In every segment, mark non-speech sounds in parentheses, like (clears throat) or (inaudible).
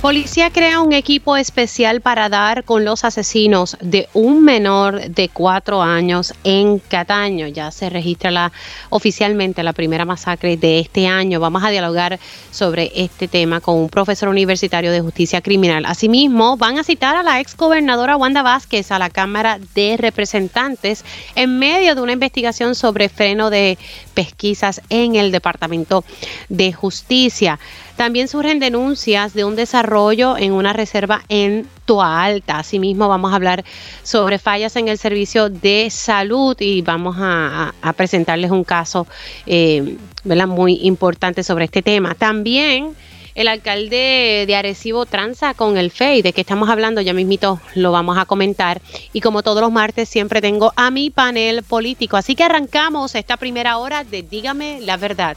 Policía crea un equipo especial para dar con los asesinos de un menor de cuatro años en Cataño. Ya se registra la, oficialmente la primera masacre de este año. Vamos a dialogar sobre este tema con un profesor universitario de justicia criminal. Asimismo, van a citar a la ex gobernadora Wanda Vázquez a la Cámara de Representantes en medio de una investigación sobre freno de pesquisas en el Departamento de Justicia. También surgen denuncias de un desarrollo en una reserva en Toa Alta. Asimismo, vamos a hablar sobre fallas en el servicio de salud y vamos a, presentarles un caso eh, muy importante sobre este tema. También el alcalde de Arecibo tranza con el FEI, de que estamos hablando, ya mismito lo vamos a comentar. Y como todos los martes, siempre tengo a mi panel político. Así que arrancamos esta primera hora de Dígame la verdad.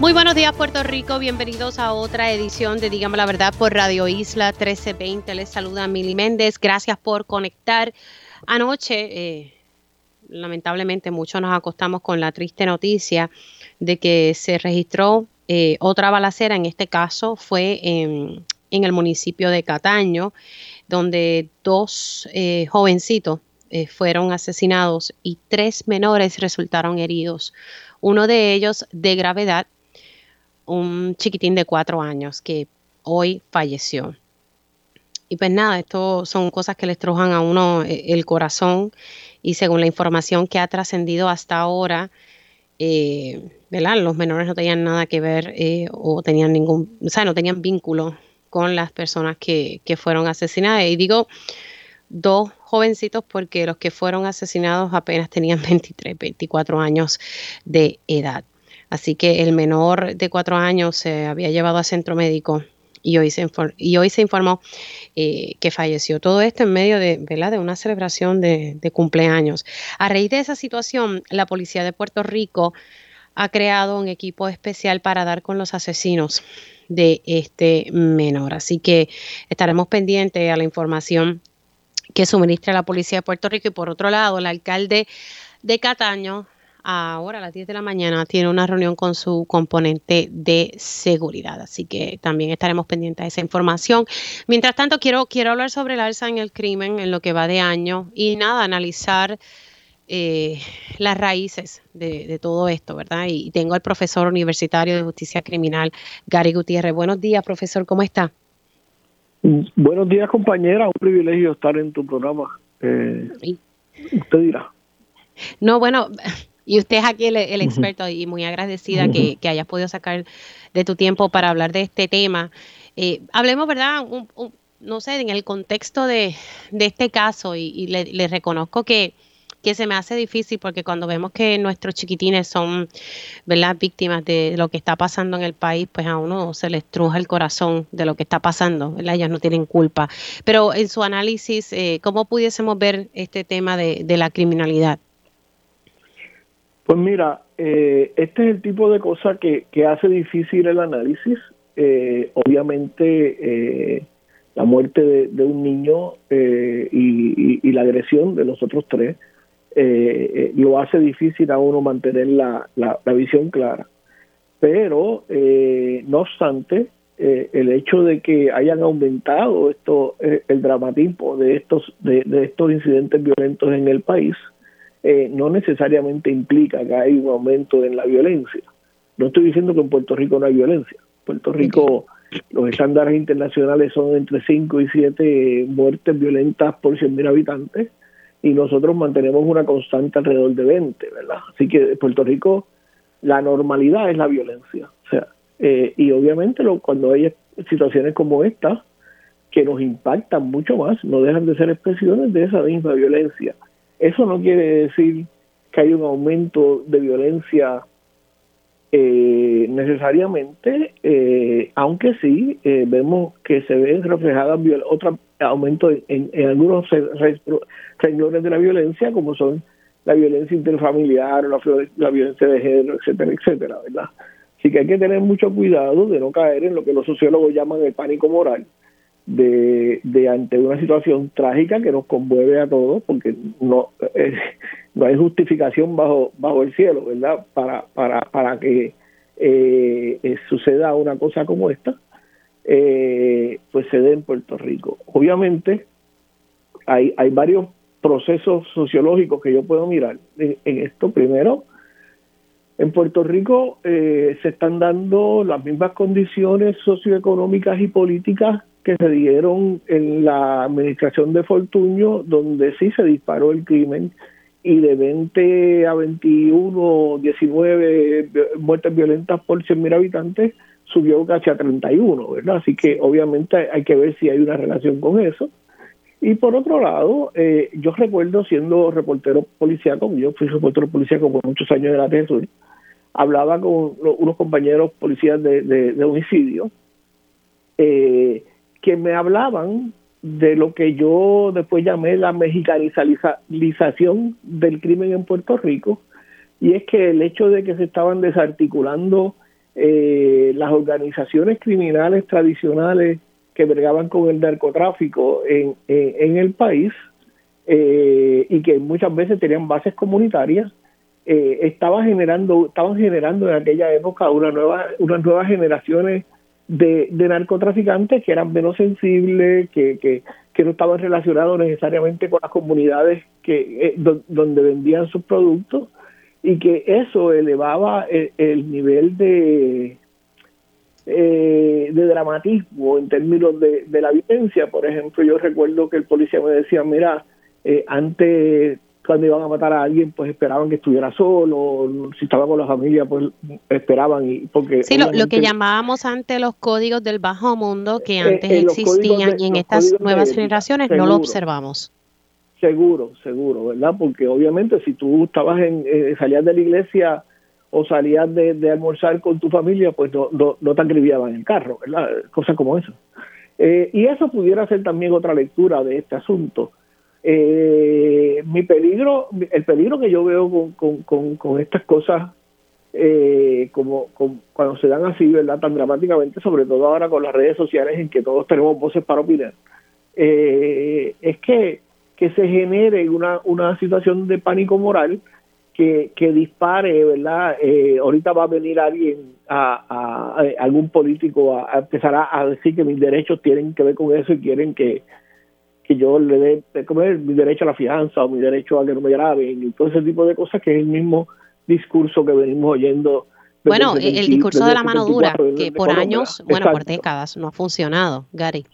Muy buenos días Puerto Rico, bienvenidos a otra edición de Dígame la Verdad por Radio Isla 1320. Les saluda Mili Méndez, gracias por conectar. Anoche, eh, lamentablemente, muchos nos acostamos con la triste noticia de que se registró eh, otra balacera, en este caso fue en, el municipio de Cataño, donde dos eh, jovencitos fueron asesinados y tres menores resultaron heridos. Uno de ellos de gravedad un chiquitín de cuatro años que hoy falleció. Y pues nada, esto son cosas que le estrujan a uno eh, el corazón y según la información que ha trascendido hasta ahora, eh. Los menores no tenían nada que ver eh, o tenían ningún, o sea, no tenían vínculo con las personas que, que fueron asesinadas. Y digo dos jovencitos porque los que fueron asesinados apenas tenían (laughs) 23, 24 años de edad. Así que el menor de cuatro años se había llevado a centro médico y hoy se, informó eh, que falleció. Todo esto en medio de, de una celebración de, cumpleaños. A raíz de esa situación, la policía de Puerto Rico ha creado un equipo especial para dar con los asesinos de este menor. Así que estaremos pendientes a la información que suministra la policía de Puerto Rico. Y por otro lado, el alcalde de Cataño, ahora a las 10 de la mañana tiene una reunión con su componente de seguridad. Así que también estaremos pendientes de esa información. Mientras tanto, quiero, quiero hablar sobre el alza en el crimen en lo que va de año y nada, analizar eh, las raíces de, todo esto, ¿verdad? Y tengo al profesor universitario de justicia criminal, Gary Gutiérrez. Buenos días, profesor, ¿cómo está? Buenos días, compañera. Un privilegio estar en tu programa. Eh, usted dirá. No, bueno, y usted es aquí el, experto y muy agradecida que, hayas podido sacar de tu tiempo para hablar de este tema. Eh, hablemos, ¿verdad? no sé, en el contexto de, este caso y, le, reconozco que, que se me hace difícil porque cuando vemos que nuestros chiquitines son, ¿verdad?, víctimas de lo que está pasando en el país, pues a uno se les truja el corazón de lo que está pasando, ¿verdad? Ellos no tienen culpa. Pero en su análisis, eh, ¿cómo pudiésemos ver este tema de, de la criminalidad? Pues mira, eh, este es el tipo de cosa que, hace difícil el análisis. Eh, obviamente, eh, la muerte de, un niño y, la agresión de los otros tres lo hace difícil a uno mantener la, la, visión clara. Pero, no obstante, el hecho de que hayan aumentado esto, el dramatismo de estos, de estos incidentes violentos en el país, eh, no necesariamente implica que hay un aumento en la violencia. No estoy diciendo que en Puerto Rico no hay violencia. En Puerto Rico los estándares internacionales son entre 5 y 7 muertes violentas por 100.000 habitantes y nosotros mantenemos una constante alrededor de 20, ¿verdad? Así que en Puerto Rico la normalidad es la violencia. O sea, eh, y obviamente lo, cuando hay situaciones como esta que nos impactan mucho más, no dejan de ser expresiones de esa misma violencia. Eso no quiere decir que hay un aumento de violencia eh, necesariamente, eh, aunque sí eh, vemos que se ven reflejadas otras aumento en, algunos renglones de la violencia, como son la violencia interfamiliar, la, la violencia de género, etcétera, etcétera, ¿verdad? Así que hay que tener mucho cuidado de no caer en lo que los sociólogos llaman el pánico moral, de, ante una situación trágica que nos conmueve a todos, porque no, eh, no hay justificación bajo, bajo el cielo, ¿verdad? Para, para, para que eh, eh, suceda una cosa como esta, pues se dé en Puerto Rico. Obviamente, hay, hay varios procesos sociológicos que yo puedo mirar en, esto. Primero, en Puerto Rico se están dando las mismas condiciones socioeconómicas y políticas que se dieron en la administración de Fortuño, donde sí se disparó el crimen y de 20 a 21, 19 muertes violentas por 100.000 habitantes subió casi a 31, ¿verdad? Así que obviamente hay que ver si hay una relación con eso. Y por otro lado, eh, yo recuerdo siendo reportero policíaco, yo fui reportero policíaco por muchos años de la TESUR, hablaba con unos compañeros policías de, de homicidio, eh, que me hablaban de lo que yo después llamé la mexicanización del crimen en Puerto Rico, y es que el hecho de que se estaban desarticulando eh, las organizaciones criminales tradicionales que bregaban con el narcotráfico en, en, el país eh, y que muchas veces tenían bases comunitarias, eh, estaba generando, estaban generando en aquella época una nueva, unas nuevas generaciones de, narcotraficantes que eran menos sensibles, que, que, no estaban relacionados necesariamente con las comunidades que eh, donde vendían sus productos y que eso elevaba el, nivel de eh, de dramatismo en términos de, de, la violencia. Por ejemplo, yo recuerdo que el policía me decía, mira, eh, antes cuando iban a matar a alguien, pues esperaban que estuviera solo, si estaba con la familia, pues esperaban. y porque Sí, lo, que llamábamos antes los códigos del bajo mundo, que eh, antes existían y en estas nuevas generaciones no lo observamos. Seguro, seguro, ¿verdad? Porque obviamente si tú estabas en, eh, salías de la iglesia o salías de, almorzar con tu familia, pues no, no, te acribiaban en el carro, ¿verdad? Cosas como eso. Eh, y eso pudiera ser también otra lectura de este asunto eh, mi peligro, el peligro que yo veo con, con, estas cosas, eh, como, cuando se dan así, ¿verdad? Tan dramáticamente, sobre todo ahora con las redes sociales en que todos tenemos voces para opinar, eh, es que, que se genere una, una situación de pánico moral que, que dispare, ¿verdad? Eh, ahorita va a venir alguien, a, algún político a empezar a decir que mis derechos tienen que ver con eso y quieren que que yo le dé comer mi derecho a la fianza o mi derecho a que no me graben y todo ese tipo de cosas que es el mismo discurso que venimos oyendo. Bueno, el, discurso de la mano dura, que por años, bueno, por décadas no ha funcionado, Gary.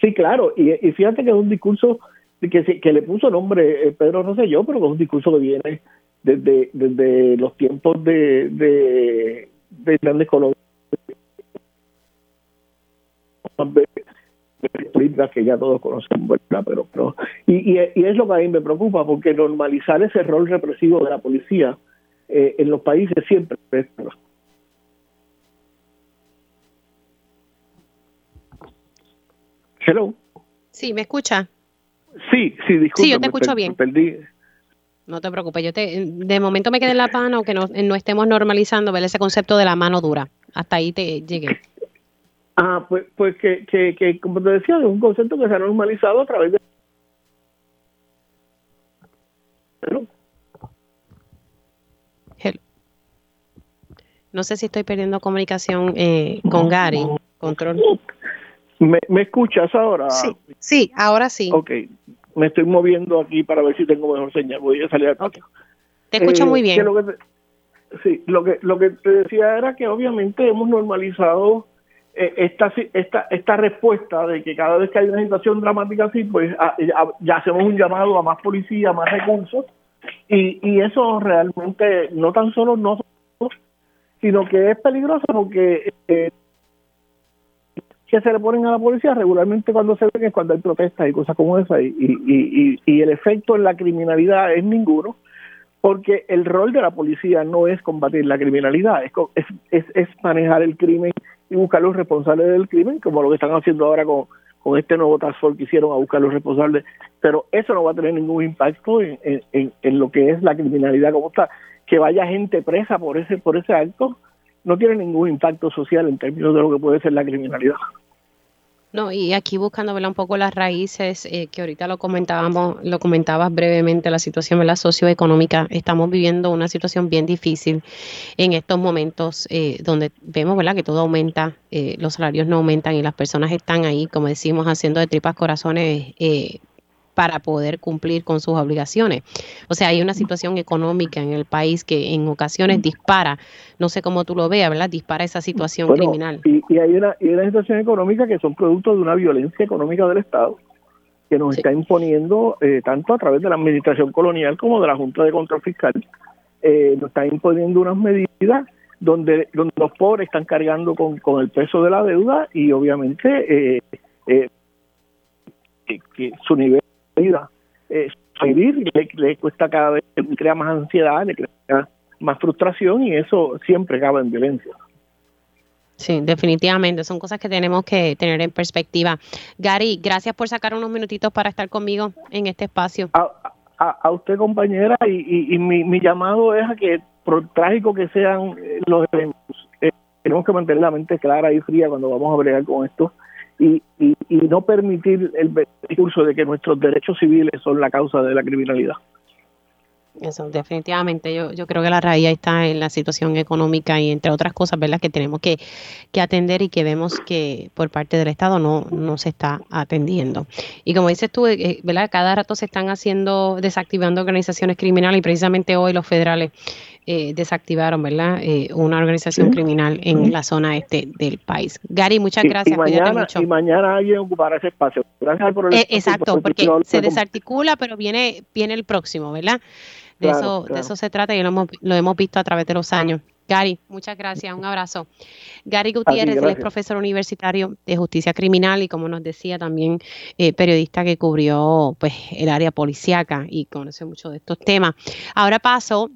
Sí, claro, y, fíjate que es un discurso que, que le puso nombre eh, Pedro Rosselló, pero que es un discurso que viene desde, desde los tiempos de, de, de grandes que ya todos conocen, Pero, pero y, y, es lo que a mí me preocupa, porque normalizar ese rol represivo de la policía eh, en los países siempre es Hello. Sí, ¿me escucha? Sí, sí, disculpe. Sí, yo te escucho bien. No te preocupes, yo te, de momento me quedé en la mano que no, no estemos normalizando ese concepto de la mano dura. Hasta ahí te llegué. Ah, pues, pues que, que, que, como te decía, es un concepto que se ha normalizado a través de... No sé si estoy perdiendo comunicación eh, con Gary. Control. ¿Me, ¿Me, escuchas ahora? Sí, sí, ahora sí. Ok, me estoy moviendo aquí para ver si tengo mejor señal. Voy a salir al patio. Te escucho eh, muy bien. Lo que sí, lo que, lo que te decía era que obviamente hemos normalizado esta, esta, esta respuesta de que cada vez que hay una situación dramática así, pues ah, ya hacemos un llamado a más policía, más recursos, y, y eso realmente no tan solo no, sino que es peligroso porque eh, se le ponen a la policía regularmente cuando se ven es cuando hay protestas y cosas como esa, y, y, y, y el efecto en la criminalidad es ninguno, porque el rol de la policía no es combatir la criminalidad, es, es, es manejar el crimen y buscar los responsables del crimen, como lo que están haciendo ahora con, con este nuevo task force que hicieron a buscar los responsables, pero eso no va a tener ningún impacto en, en, en, lo que es la criminalidad como está. Que vaya gente presa por ese por ese acto no tiene ningún impacto social en términos de lo que puede ser la criminalidad. No, y aquí buscando un poco las raíces, eh, que ahorita lo comentábamos, lo comentabas brevemente, la situación la socioeconómica. Estamos viviendo una situación bien difícil en estos momentos eh, donde vemos ¿verdad? que todo aumenta, eh, los salarios no aumentan y las personas están ahí, como decimos, haciendo de tripas corazones para poder cumplir con sus obligaciones. O sea, hay una situación económica en el país que en ocasiones dispara, no sé cómo tú lo veas, ¿verdad? Dispara esa situación criminal. Y, hay, una, y una situación económica que son producto de una violencia económica del Estado que nos está imponiendo eh, tanto a través de la administración colonial como de la Junta de Control Fiscal, eh, nos está imponiendo unas medidas donde, donde los pobres están cargando con, con el peso de la deuda y obviamente eh, que su nivel vida. Eh, vivir le, cuesta cada vez, le crea más ansiedad, le crea más frustración y eso siempre acaba en violencia. Sí, definitivamente, son cosas que tenemos que tener en perspectiva. Gary, gracias por sacar unos minutitos para estar conmigo en este espacio. A, usted, compañera, y, mi, llamado es a que, por trágico que sean los eventos, eh, tenemos que mantener la mente clara y fría cuando vamos a bregar con esto y, y, no permitir el discurso de que nuestros derechos civiles son la causa de la criminalidad. Eso, definitivamente. Yo, yo creo que la raíz está en la situación económica y entre otras cosas, ¿verdad? Que tenemos que, que atender y que vemos que por parte del Estado no, no se está atendiendo. Y como dices tú, eh, ¿verdad? Cada rato se están haciendo, desactivando organizaciones criminales y precisamente hoy los federales eh, desactivaron, ¿verdad? Eh, una organización criminal en la zona este del país. Gary, muchas gracias. Y mañana, y mañana alguien ocupará ese espacio. Gracias por el Exacto, porque se desarticula, pero viene, viene el próximo, ¿verdad? De, eso, de eso se trata y lo hemos, lo hemos visto a través de los años. Gary, muchas gracias, un abrazo. Gary Gutiérrez, es profesor universitario de justicia criminal y como nos decía también eh, periodista que cubrió pues el área policíaca y conoce mucho de estos temas. Ahora paso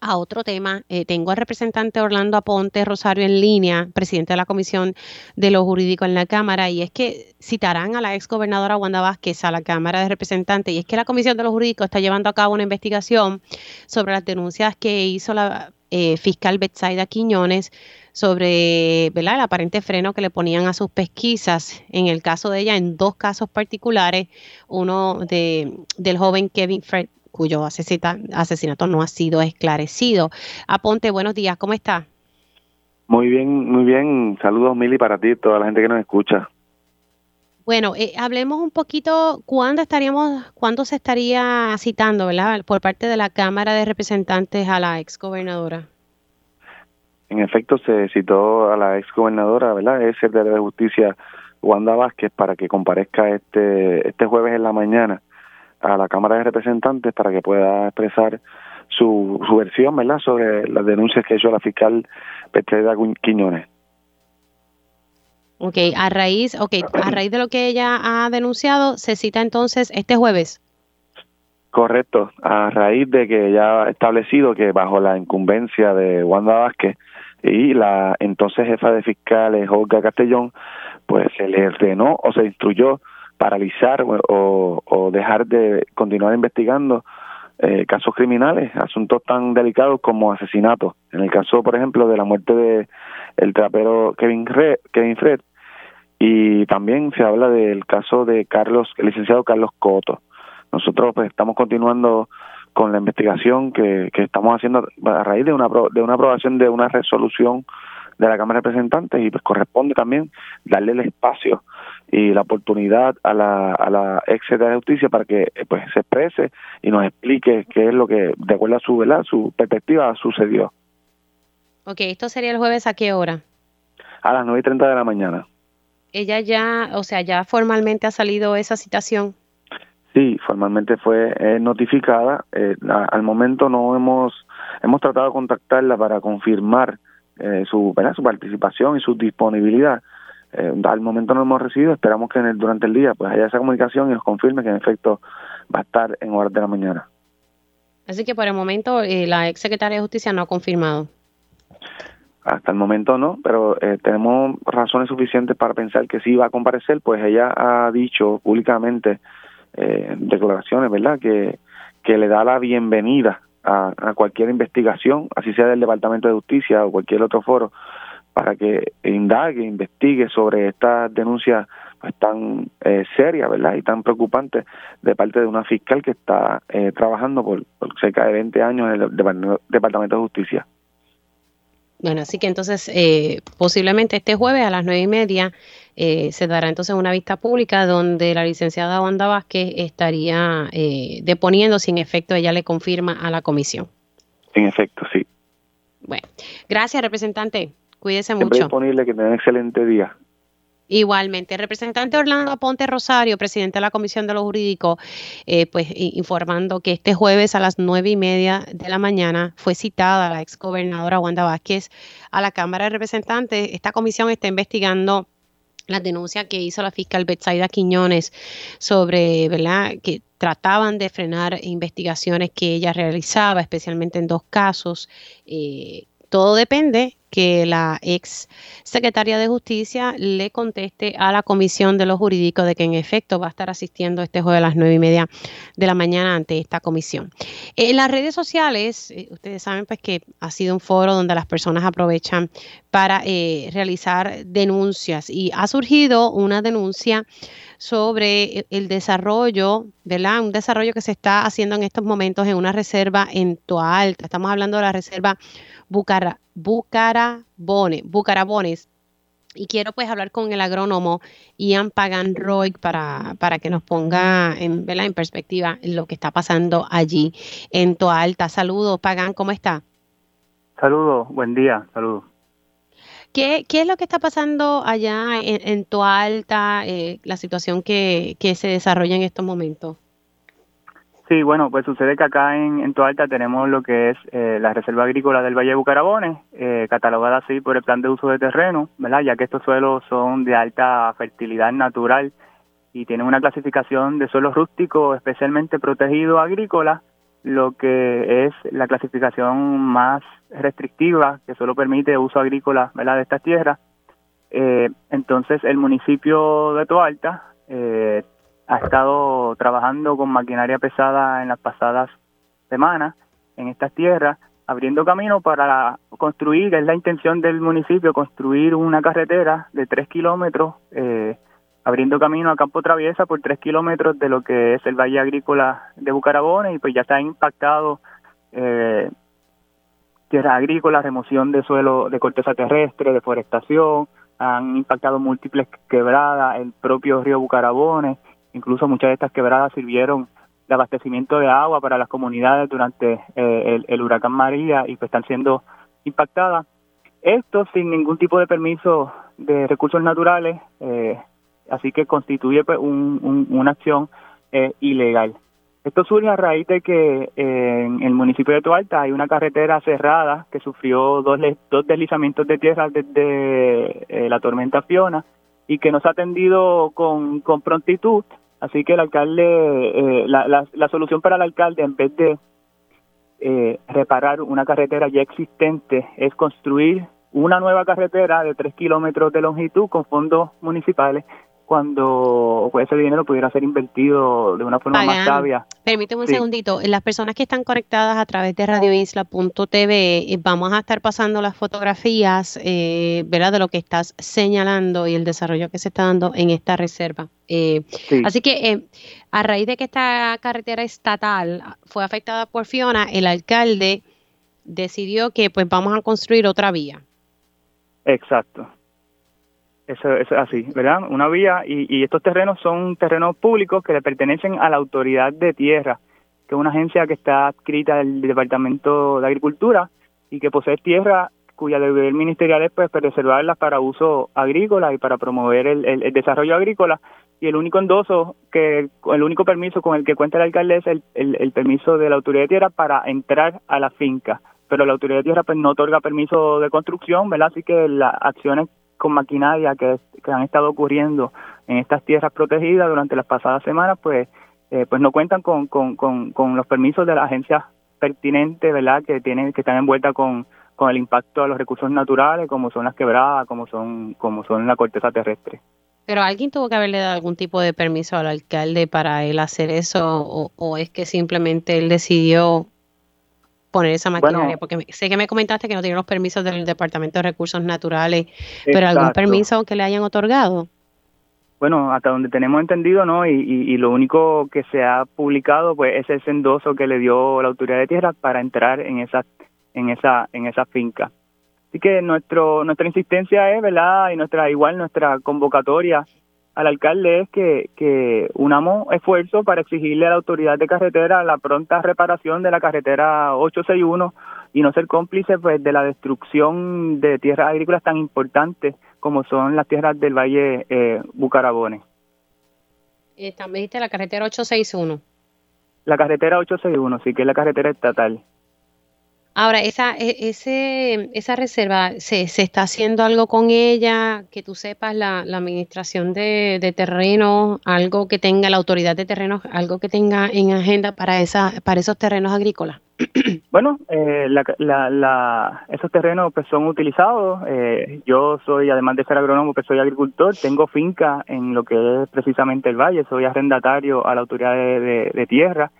a otro tema, eh, tengo al representante Orlando Aponte Rosario en línea, presidente de la Comisión de lo Jurídico en la Cámara, y es que citarán a la ex gobernadora Wanda Vázquez a la Cámara de Representantes, y es que la Comisión de lo Jurídico está llevando a cabo una investigación sobre las denuncias que hizo la eh, fiscal Betsaida Quiñones sobre el aparente freno que le ponían a sus pesquisas, en el caso de ella, en dos casos particulares, uno de, del joven Kevin Fred cuyo asesinato no ha sido esclarecido. Aponte, buenos días, ¿cómo está? Muy bien, muy bien. Saludos, Mili, para ti y toda la gente que nos escucha. Bueno, eh, hablemos un poquito, ¿cuándo estaríamos, cuándo se estaría citando, verdad, por parte de la Cámara de Representantes a la ex gobernadora? En efecto, se citó a la ex gobernadora, ¿verdad? Es el de Justicia, Wanda Vázquez, para que comparezca este, este jueves en la mañana a la Cámara de Representantes para que pueda expresar su, su versión, ¿verdad?, sobre las denuncias que hizo la fiscal Petreda Quiñones. Ok, a raíz, okay, a raíz de lo que ella ha denunciado, se cita entonces este jueves. Correcto, a raíz de que ya ha establecido que bajo la incumbencia de Wanda Vázquez y la entonces jefa de fiscales Olga Castellón, pues se le ordenó o se instruyó paralizar o, dejar de continuar investigando eh, casos criminales, asuntos tan delicados como asesinatos. En el caso, por ejemplo, de la muerte de el trapero Kevin, Kevin Fred, y también se habla del caso de Carlos, el licenciado Carlos Coto. Nosotros pues estamos continuando con la investigación que, que estamos haciendo a raíz de una de una aprobación de una resolución de la Cámara de Representantes y pues corresponde también darle el espacio y la oportunidad a la, a la ex de justicia para que pues se exprese y nos explique qué es lo que de acuerdo a su ¿verdad? su perspectiva sucedió. Ok, esto sería el jueves a qué hora? A las nueve y treinta de la mañana. Ella ya, o sea, ya formalmente ha salido esa citación. Sí, formalmente fue eh, notificada. Eh, al momento no hemos hemos tratado de contactarla para confirmar eh, su, ¿verdad? su participación y su disponibilidad. Eh, al momento no hemos recibido, esperamos que durante el día pues haya esa comunicación y nos confirme que en efecto va a estar en horas de la mañana. Así que por el momento eh, la ex secretaria de Justicia no ha confirmado. hasta el momento no, pero eh, tenemos razones suficientes para pensar que sí va a comparecer, pues ella ha dicho públicamente eh, declaraciones, ¿verdad?, que, que le da la bienvenida a, a, cualquier investigación, así sea del Departamento de Justicia o cualquier otro foro, para que indague, investigue sobre estas denuncias pues, tan eh, serias, ¿verdad?, y tan preocupantes de parte de una fiscal que está eh, trabajando por, por cerca de 20 años en el Departamento de Justicia. Bueno, así que entonces eh, posiblemente este jueves a las nueve y media eh, se dará entonces una vista pública donde la licenciada Wanda Vázquez estaría eh, deponiendo si en efecto ella le confirma a la comisión. En efecto, sí. Bueno, gracias representante. Cuídese mucho. disponible, que tenga un excelente día. Igualmente, representante Orlando Aponte Rosario, presidente de la Comisión de los Jurídicos, eh, pues informando que este jueves a las nueve y media de la mañana fue citada la exgobernadora Wanda Vázquez a la Cámara de Representantes. Esta comisión está investigando la denuncia que hizo la fiscal Betsaida Quiñones sobre, ¿verdad?, que trataban de frenar investigaciones que ella realizaba, especialmente en dos casos. Eh, todo depende que la ex secretaria de Justicia le conteste a la Comisión de los Jurídicos de que en efecto va a estar asistiendo este jueves a las nueve y media de la mañana ante esta comisión. En las redes sociales, eh, ustedes saben pues que ha sido un foro donde las personas aprovechan para eh, realizar denuncias y ha surgido una denuncia sobre el desarrollo, ¿verdad? Un desarrollo que se está haciendo en estos momentos en una reserva en Toalta. Estamos hablando de la reserva Bucara, Bucarabones. Y quiero pues hablar con el agrónomo Ian Pagan Roy para, para que nos ponga en, en perspectiva lo que está pasando allí en Toalta. Saludos, Pagan, ¿cómo está? Saludos, buen día, saludos. ¿Qué, ¿Qué, es lo que está pasando allá en, en Toalta, eh, la situación que, que se desarrolla en estos momentos? Sí, bueno, pues sucede que acá en, en Toalta tenemos lo que es eh, la Reserva Agrícola del Valle de Bucarabones, eh, catalogada así por el Plan de Uso de Terreno, ¿verdad? Ya que estos suelos son de alta fertilidad natural y tienen una clasificación de suelos rústicos especialmente protegido agrícola, lo que es la clasificación más restrictiva que solo permite uso agrícola. De estas tierras. Eh, entonces, el municipio de Toalta eh, ha estado trabajando con maquinaria pesada en las pasadas semanas en estas tierras, abriendo camino para construir, es la intención del municipio, construir una carretera de tres kilómetros, eh, abriendo camino a Campo Traviesa por tres kilómetros de lo que es el Valle Agrícola de Bucarabones y pues ya ha impactado eh, tierra agrícola, remoción de suelo de corteza terrestre, deforestación, han impactado múltiples quebradas, el propio río Bucarabones, Incluso muchas de estas quebradas sirvieron de abastecimiento de agua para las comunidades durante eh, el, huracán María y pues están siendo impactadas. Esto sin ningún tipo de permiso de recursos naturales, eh, así que constituye pues, una acción eh, ilegal. Esto surge a raíz de que en el municipio de Toalta hay una carretera cerrada que sufrió dos, dos deslizamientos de tierra desde la tormenta Fiona y que no se ha atendido con, con prontitud. Así que el alcalde, eh, la, la, solución para el alcalde, en vez de eh, reparar una carretera ya existente, es construir una nueva carretera de tres kilómetros de longitud con fondos municipales cuando pues, ese dinero pudiera ser invertido de una forma más sabia. Permíteme un segundito. Las personas que están conectadas a través de radioisla.tv, eh, vamos a estar pasando las fotografías eh, ¿verdad? de lo que estás señalando y el desarrollo que se está dando en esta reserva. Eh, así que eh, a raíz de que esta carretera estatal fue afectada por Fiona, el alcalde decidió que pues vamos a construir otra vía. Exacto. Eso, es así, ¿verdad? Una vía y, estos terrenos son terrenos públicos que le pertenecen a la autoridad de tierra, que es una agencia que está adscrita al Departamento de Agricultura y que posee tierra cuya deber ministerial es pues preservarlas para uso agrícola y para promover el, desarrollo agrícola. Y el único endoso que el único permiso con el que cuenta el alcalde es el, el, permiso de la autoridad de tierra para entrar a la finca. Pero la autoridad de tierra pues no otorga permiso de construcción verdad así que las acciones con maquinaria que, han estado ocurriendo en estas tierras protegidas durante las pasadas semanas, pues, eh, pues no cuentan con, con, con, los permisos de las agencias pertinentes, ¿verdad? Que tienen, que están envueltas con, con el impacto a los recursos naturales, como son las quebradas, como son, como son la corteza terrestre. Pero alguien tuvo que haberle dado algún tipo de permiso al alcalde para él hacer eso, o, es que simplemente él decidió poner esa maquinaria, porque sé que me comentaste que no tiene los permisos del Departamento de Recursos Naturales, pero algún permiso que le hayan otorgado. Bueno, hasta donde tenemos entendido, ¿no? Y, lo único que se ha publicado, pues, es ese endoso que le dio la autoridad de tierra para entrar en esa, en esa, en esa finca. Así que nuestro, nuestra insistencia es, ¿verdad? Y nuestra, igual nuestra convocatoria al alcalde es que, que unamos esfuerzos para exigirle a la autoridad de carretera la pronta reparación de la carretera 861 y no ser cómplice pues de la destrucción de tierras agrícolas tan importantes como son las tierras del Valle eh, Bucarabones. me dijiste la carretera 861. La carretera 861, sí, que es la carretera estatal. Ahora, esa, e, ese, esa reserva, ¿se, ¿se está haciendo algo con ella? Que tú sepas, la, la administración de, de terrenos, algo que tenga la autoridad de terrenos, algo que tenga en agenda para, esa, para esos terrenos agrícolas. (clears throat) Bueno, eh, la, la, esos terrenos pues son utilizados. Eh, yo soy, además de ser agrónomo, pues soy agricultor. Tengo finca en lo que es precisamente el valle. Soy arrendatario a la autoridad de, de tierra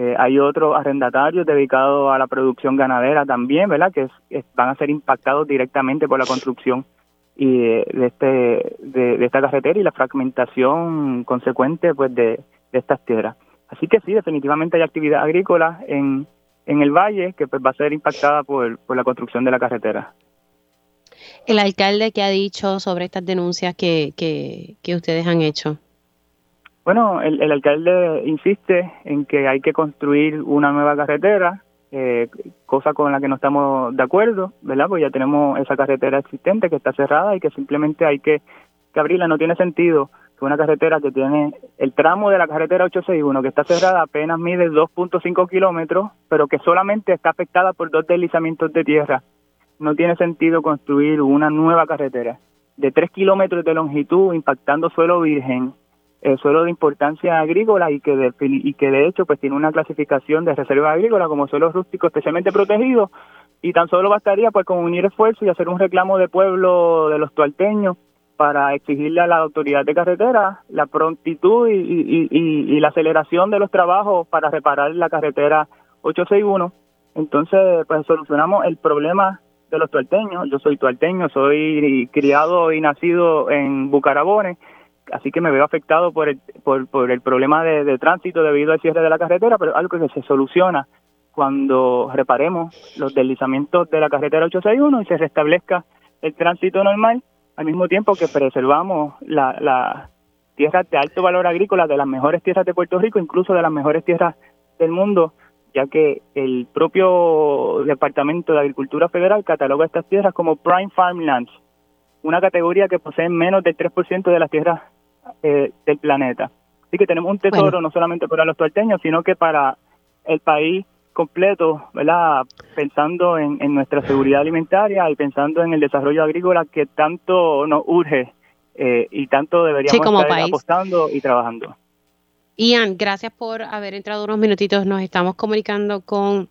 eh, hay otros arrendatarios dedicados a la producción ganadera también, ¿verdad? Que van a ser impactados directamente por la construcción y de, este de, esta carretera y la fragmentación consecuente pues de, estas tierras. Así que sí, definitivamente hay actividad agrícola en, en el valle que pues va a ser impactada por, por la construcción de la carretera. El alcalde que ha dicho sobre estas denuncias que, que, que ustedes han hecho. Bueno, el, alcalde insiste en que hay que construir una nueva carretera, eh, cosa con la que no estamos de acuerdo, ¿verdad? Pues ya tenemos esa carretera existente que está cerrada y que simplemente hay que, abrirla. No tiene sentido que una carretera que tiene el tramo de la carretera 861 que está cerrada apenas mide 2.5 kilómetros, pero que solamente está afectada por dos deslizamientos de tierra. No tiene sentido construir una nueva carretera de 3 kilómetros de longitud impactando suelo virgen el suelo de importancia agrícola y que de, y que de hecho pues tiene una clasificación de reserva agrícola como suelo rústico especialmente protegido y tan solo bastaría pues con unir esfuerzos y hacer un reclamo de pueblo de los tualteños para exigirle a la autoridad de carretera la prontitud y, y la aceleración de los trabajos para reparar la carretera 861 entonces pues solucionamos el problema de los tualteños. Yo soy tualteño soy criado y nacido en Bucarabones así que me veo afectado por el, por, por el problema de, tránsito debido al cierre de la carretera, pero algo que se soluciona cuando reparemos los deslizamientos de la carretera 861 y se restablezca el tránsito normal, al mismo tiempo que preservamos las la tierras de alto valor agrícola, de las mejores tierras de Puerto Rico, incluso de las mejores tierras del mundo, ya que el propio Departamento de Agricultura Federal cataloga estas tierras como prime farmlands, una categoría que posee menos del 3% de las tierras eh, del planeta. Así que tenemos un tesoro no solamente para los tuarteños, sino que para el país completo, ¿verdad? Pensando en, nuestra seguridad alimentaria y pensando en el desarrollo agrícola que tanto nos urge eh, y tanto deberíamos estar apostando y trabajando. Ian, gracias por haber entrado unos minutitos. Nos estamos comunicando con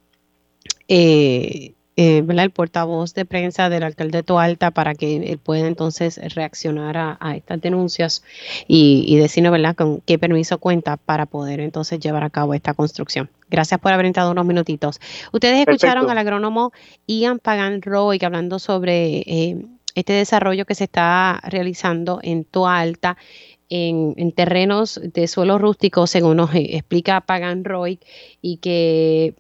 eh, eh, el portavoz de prensa del alcalde de Toalta para que él pueda entonces reaccionar a, estas denuncias y, decirnos ¿verdad? con qué permiso cuenta para poder entonces llevar a cabo esta construcción. Gracias por haber entrado unos minutitos. Ustedes escucharon al agrónomo Ian Pagan Roy hablando sobre eh, este desarrollo que se está realizando en Toalta. En, en, terrenos de suelo rústico, según nos explica Pagan Roy, y que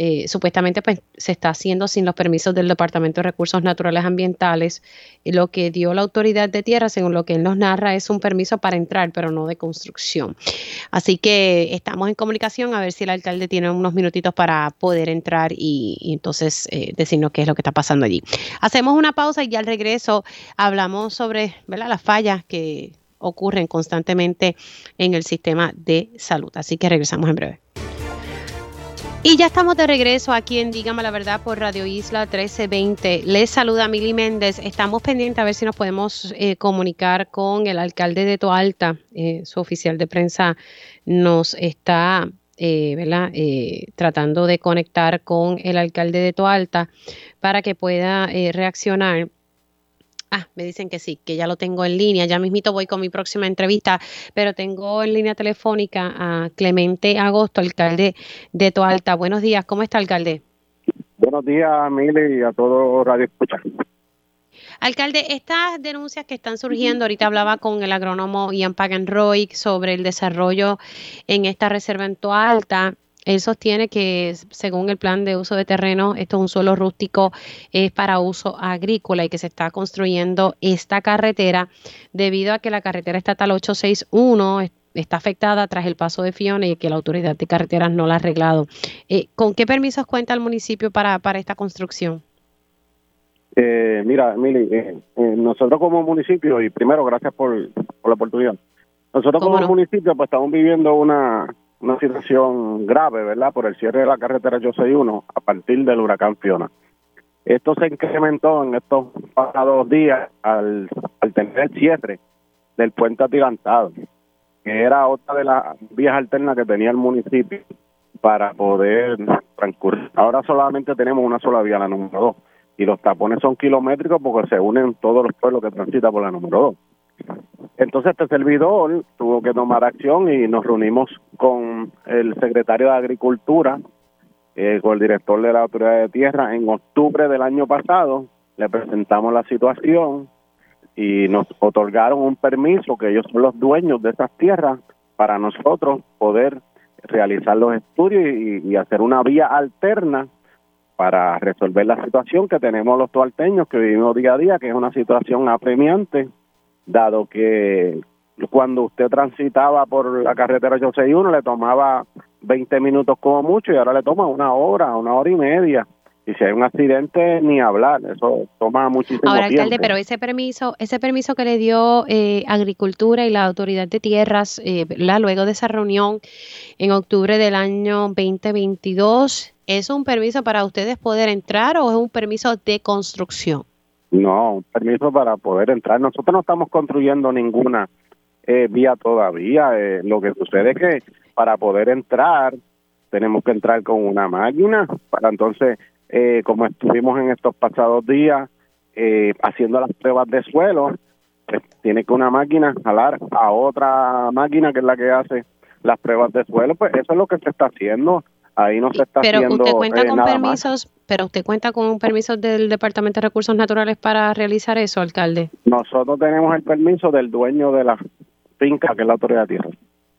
eh, supuestamente pues, se está haciendo sin los permisos del Departamento de Recursos Naturales Ambientales. Y lo que dio la autoridad de tierra, según lo que él nos narra, es un permiso para entrar, pero no de construcción. Así que estamos en comunicación a ver si el alcalde tiene unos minutitos para poder entrar y, entonces eh, decirnos qué es lo que está pasando allí. Hacemos una pausa y ya al regreso hablamos sobre las fallas que ocurren constantemente en el sistema de salud. Así que regresamos en breve. Y ya estamos de regreso aquí en Dígame la Verdad por Radio Isla 1320. Les saluda Mili Méndez. Estamos pendientes a ver si nos podemos eh, comunicar con el alcalde de Toalta. Eh, su oficial de prensa nos está eh, ¿verdad? Eh, tratando de conectar con el alcalde de Toalta para que pueda reaccionar. Ah, me dicen que sí, que ya lo tengo en línea. Ya mismito voy con mi próxima entrevista, pero tengo en línea telefónica a Clemente Agosto, alcalde de Toalta. Buenos días, ¿cómo está, alcalde? Buenos días, Mili, y a todos Radio Escucha. Alcalde, estas denuncias que están surgiendo, ahorita hablaba con el agrónomo Ian Paganroy sobre el desarrollo en esta reserva en Toalta. Él sostiene que según el plan de uso de terreno, esto es un suelo rústico, es para uso agrícola y que se está construyendo esta carretera debido a que la carretera estatal 861 está afectada tras el paso de Fiona y que la autoridad de carreteras no la ha arreglado. Eh, ¿Con qué permisos cuenta el municipio para, para esta construcción? Eh, mira, Mili, eh, eh, nosotros como municipio, y primero gracias por, la oportunidad, nosotros como municipio pues estamos viviendo una, una situación grave, ¿verdad? Por el cierre de la carretera 861 a partir del huracán Fiona. Esto se incrementó en estos pasados días al, al tener el cierre del puente atirantado, que era otra de las vías alternas que tenía el municipio para poder transcurrir. Ahora solamente tenemos una sola vía, la número dos y los tapones son kilométricos porque se unen todos los pueblos que transitan por la número 2. Entonces este servidor tuvo que tomar acción y nos reunimos con el secretario de Agricultura, eh, con el director de la Autoridad de Tierra. En octubre del año pasado, le presentamos la situación y nos otorgaron un permiso que ellos son los dueños de esas tierras para nosotros poder realizar los estudios y hacer una vía alterna para resolver la situación que tenemos los tualteños que vivimos día a día, que es una situación apremiante, dado que cuando usted transitaba por la carretera 861 le tomaba 20 minutos como mucho y ahora le toma una hora, una hora y media. Y si hay un accidente, ni hablar, eso toma muchísimo tiempo. Ahora, alcalde, pero ese permiso, ese permiso que le dio eh, Agricultura y la Autoridad de Tierras, eh, luego de esa reunión en octubre del año 2022, ¿Es un permiso para ustedes poder entrar o es un permiso de construcción? No, un permiso para poder entrar. Nosotros no estamos construyendo ninguna eh, vía todavía. Eh, lo que sucede es que para poder entrar tenemos que entrar con una máquina para entonces, eh, como estuvimos en estos pasados días haciendo las pruebas de suelo, pues, tiene que una máquina jalar a otra máquina que es la que hace las pruebas de suelo, pues eso es lo que se está haciendo ahí no se está pero haciendo usted cuenta con permisos pero usted cuenta con un permiso del departamento de recursos naturales para realizar eso alcalde nosotros tenemos el permiso del dueño de la finca que es la autoridad de tierra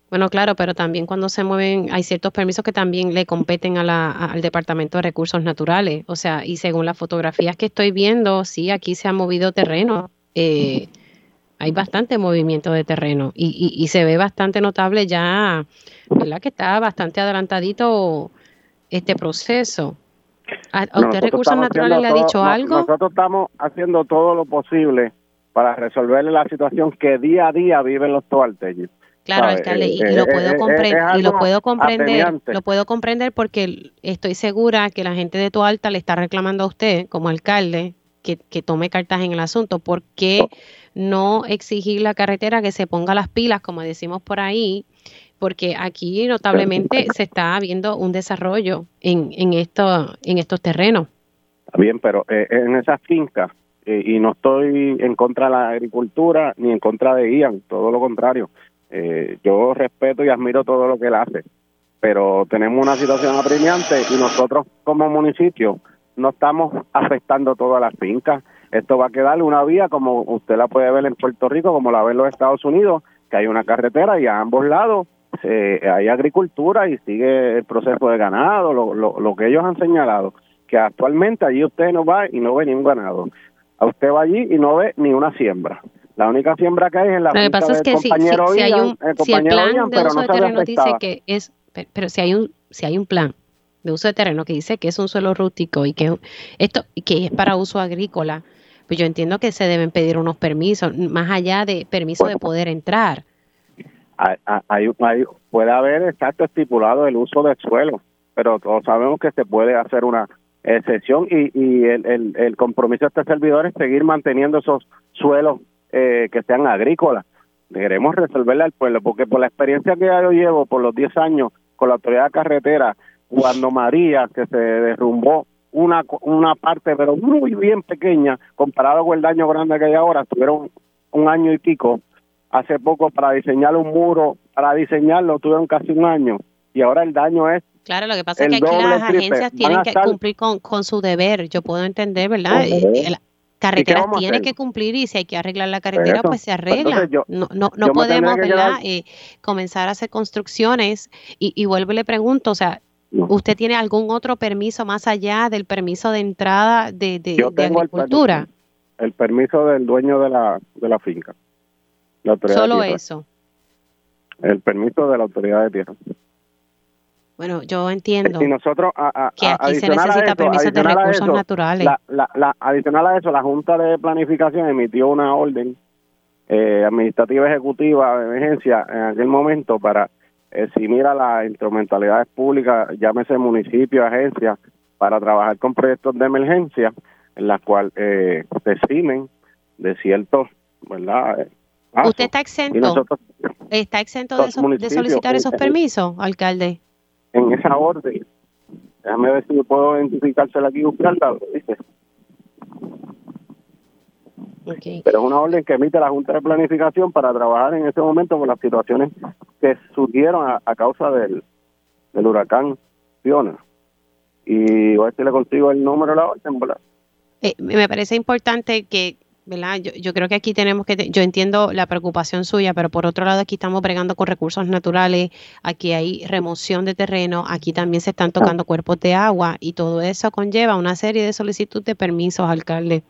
bueno, claro, pero también cuando se mueven, hay ciertos permisos que también le competen a la, al Departamento de Recursos Naturales. O sea, y según las fotografías que estoy viendo, sí, aquí se ha movido terreno. Eh, hay bastante movimiento de terreno y, y, se ve bastante notable ya, ¿verdad? Que está bastante adelantadito este proceso. ¿A, usted Recursos Naturales le ha dicho algo? Nosotros estamos haciendo todo lo posible para resolverle la situación que día a día viven los toalteños. Claro, alcalde, y, lo puedo comprender, y lo puedo comprender, lo puedo comprender porque estoy segura que la gente de Toalta le está reclamando a usted como alcalde que, que tome cartas en el asunto. ¿Por qué no exigir la carretera que se ponga las pilas, como decimos por ahí, porque aquí notablemente se está viendo un desarrollo en, en, esto, en estos terrenos. Bien, pero eh, en esas fincas, eh, y no estoy en contra de la agricultura ni en contra de Ian, todo lo contrario. Eh, yo respeto y admiro todo lo que él hace, pero tenemos una situación apremiante y nosotros como municipio no estamos afectando todas las fincas. Esto va a quedar una vía como usted la puede ver en Puerto Rico, como la ve en los Estados Unidos, que hay una carretera y a ambos lados eh, hay agricultura y sigue el proceso de ganado, lo, lo, que ellos han señalado, que actualmente allí usted no va y no ve ningún ganado. A usted va allí y no ve ni una siembra. La única siembra que hay es en la Lo que pasa es que si, hay un, si el plan de uso de terreno dice que es, pero si hay un, si hay un plan de uso de terreno que dice que es un suelo rústico y que esto que es para uso agrícola, pues yo entiendo que se deben pedir unos permisos, más allá de permiso de poder entrar. Hay, puede haber exacto estipulado el uso del suelo, pero todos sabemos que se puede hacer una excepción y, y el, el, compromiso de este servidor es seguir manteniendo esos suelos eh, que sean agrícolas. Queremos resolverle al pueblo, porque por la experiencia que yo llevo por los 10 años con la autoridad de carretera cuando María, que se derrumbó una, una parte, pero muy bien pequeña, comparado con el daño grande que hay ahora, tuvieron un año y pico hace poco para diseñar un muro, para diseñarlo tuvieron casi un año y ahora el daño es Claro, lo que pasa es que aquí las agencias tienen que cumplir con, con, su deber. Yo puedo entender, ¿verdad? La carretera tiene que cumplir y si hay que arreglar la carretera, pues se arregla. no no, no podemos, ¿verdad? Eh, comenzar a hacer construcciones y, y vuelvo y le pregunto, o sea, ¿usted tiene algún otro permiso más allá del permiso de entrada de, de, agricultura? El permiso, del dueño de la, de la finca. Solo eso. El permiso de la autoridad de tierra. Bueno, yo entiendo y nosotros, que aquí se necesita permiso de recursos naturales. La, adicional a eso, la Junta de Planificación emitió una orden eh, administrativa ejecutiva de emergencia en aquel momento para eh, si mira las instrumentalidades públicas, llámese municipio, agencia, para trabajar con proyectos de emergencia en las cuales eh, se estimen de ciertos, ¿verdad? ¿Usted está exento? ¿Está exento de, de solicitar esos permisos, alcalde? en esa orden. Déjame ver si yo puedo identificársela aquí y buscarla, Pero es una orden que emite la Junta de Planificación para trabajar en este momento con las situaciones que surgieron a, causa del, del huracán Fiona. Y voy a ver si le consigo el número de la orden. Eh, me parece importante que yo, creo que aquí tenemos que, yo entiendo la preocupación suya, pero por otro lado aquí estamos bregando con recursos naturales, aquí hay remoción de terreno, aquí también se están tocando cuerpos de agua y todo eso conlleva una serie de solicitudes de permisos, alcalde.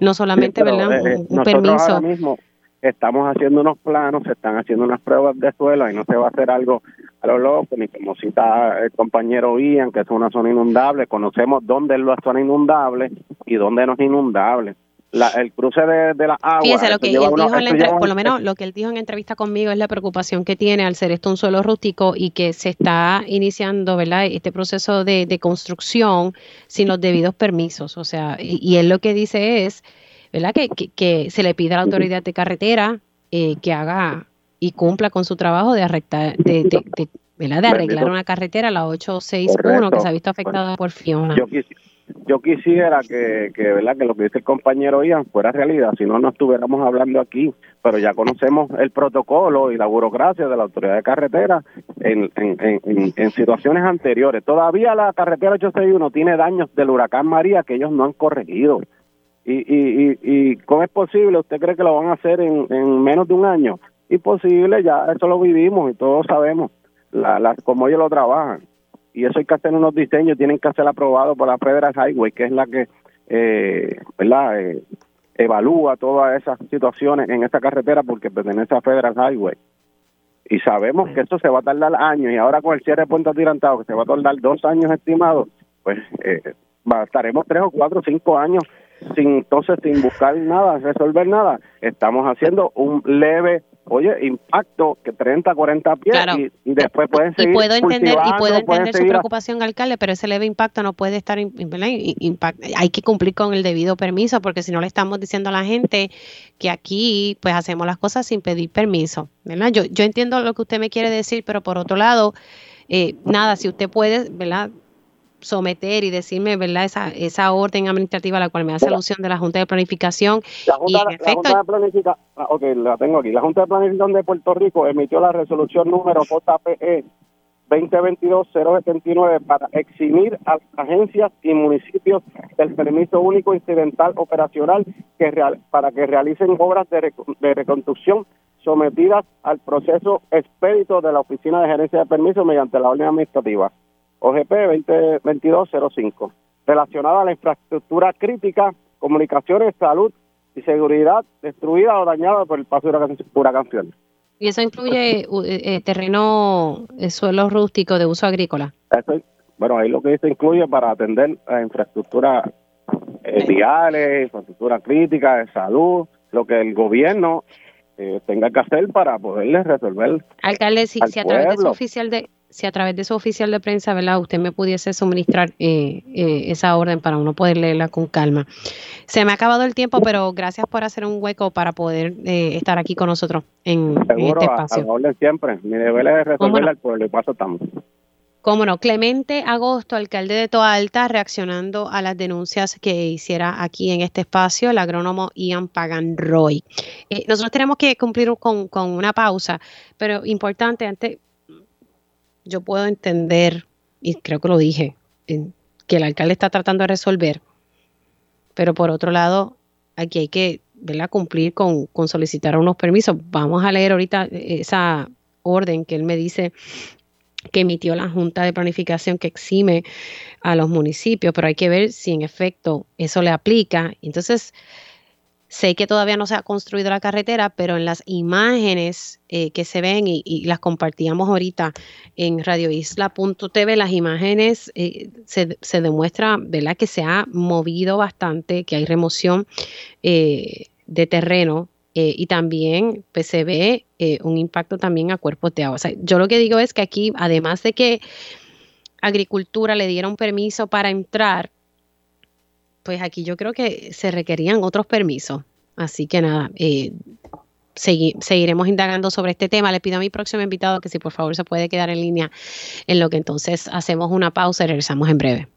No solamente, ¿verdad? Eh, un, permiso. Ahora mismo estamos haciendo unos planos, se están haciendo unas pruebas de suelo y no se va a hacer algo a lo loco, ni como cita el compañero Ian, que es una zona inundable, conocemos dónde es la zona inundable y dónde no es inundable el cruce de, la agua. Fíjese, lo que él dijo en por lo menos lo que él dijo en entrevista conmigo es la preocupación que tiene al ser esto un suelo rústico y que se está iniciando, ¿verdad? Este proceso de, construcción sin los debidos permisos. O sea, y, él lo que dice es, ¿verdad? Que, que, se le pide a la autoridad de carretera eh, que haga y cumpla con su trabajo de, arreglar, de, de, ¿verdad? de arreglar una carretera, la 861, que se ha visto afectada por Fiona yo quisiera que, que, ¿verdad? que lo que dice el compañero Ian fuera realidad, si no, no estuviéramos hablando aquí, pero ya conocemos el protocolo y la burocracia de la autoridad de carretera en, en, en, situaciones anteriores. Todavía la carretera 861 tiene daños del huracán María que ellos no han corregido. Y, y, y, ¿cómo es posible? ¿Usted cree que lo van a hacer en, en menos de un año? Imposible, ya eso lo vivimos y todos sabemos la, la, cómo ellos lo trabajan y eso hay que hacer unos diseños, tienen que ser aprobados por la Federal Highway, que es la que, eh, ¿verdad? Eh, evalúa todas esas situaciones en esta carretera porque pertenece a Federal Highway. Y sabemos que eso se va a tardar años y ahora con el cierre de Puente Atirantado, que se va a tardar dos años estimados, pues eh, estaremos tres o cuatro o cinco años sin entonces sin buscar nada, resolver nada. Estamos haciendo un leve oye, impacto que 30, 40 pies y, después pueden seguir Y puedo entender, y puedo entender su preocupación, alcalde, pero ese leve impacto no puede estar, impact, hay que cumplir con el debido permiso, porque si no le estamos diciendo a la gente que aquí pues hacemos las cosas sin pedir permiso, ¿verdad? Yo, yo entiendo lo que usted me quiere decir, pero por otro lado, eh, nada, si usted puede, ¿verdad? Someter y decirme, ¿verdad? Esa, esa orden administrativa a la cual me hace alusión de la Junta de Planificación. La Junta, de Planificación, ah, ok, la tengo aquí. La Junta de Planificación de Puerto Rico emitió la resolución número JPE 2022-079 para eximir a agencias y municipios del permiso único incidental operacional que para que realicen obras de, de reconstrucción sometidas al proceso expedito de la Oficina de Gerencia de Permisos mediante la orden administrativa. OGP 2022-05, relacionada a la infraestructura crítica, comunicaciones, salud y seguridad destruida o dañada por el paso de huracán Fiona. ¿Y eso incluye eh, eh, terreno, eh, suelo rústico de uso agrícola? bueno, ahí lo que dice incluye para atender la infraestructura viales, infraestructura crítica, de salud, lo que el gobierno tenga que hacer para poderle resolver. Alcalde, si, si a través de su oficial de si a través de su oficial de prensa, ¿verdad? Usted me pudiese suministrar eh, eh, esa orden para uno poder leerla con calma. Se me ha acabado el tiempo, pero gracias por hacer un hueco para poder eh, estar aquí con nosotros en, este espacio. A, orden siempre. Mi deber es resolverla al pueblo y paso estamos. Cómo no, Clemente Agosto, alcalde de Toa Alta, reaccionando a las denuncias que hiciera aquí en este espacio el agrónomo Ian Pagan Roy. Eh, nosotros tenemos que cumplir con, con, una pausa, pero importante, antes, yo puedo entender, y creo que lo dije, que el alcalde está tratando de resolver, pero por otro lado, aquí hay que ¿verdad? cumplir con, con solicitar unos permisos. Vamos a leer ahorita esa orden que él me dice que emitió la Junta de Planificación que exime a los municipios, pero hay que ver si en efecto eso le aplica. Entonces, sé que todavía no se ha construido la carretera, pero en las imágenes eh, que se ven y, las compartíamos ahorita en radioisla.tv, las imágenes eh, se, se, demuestra ¿verdad? que se ha movido bastante, que hay remoción eh, de terreno y también pues, se ve un impacto también a cuerpos de agua. yo lo que digo es que aquí, además de que agricultura le diera un permiso para entrar, pues aquí yo creo que se requerían otros permisos. Así que nada, eh, seguiremos indagando sobre este tema. Le pido a mi próximo invitado que si por favor se puede quedar en línea en lo que entonces hacemos una pausa y regresamos en breve.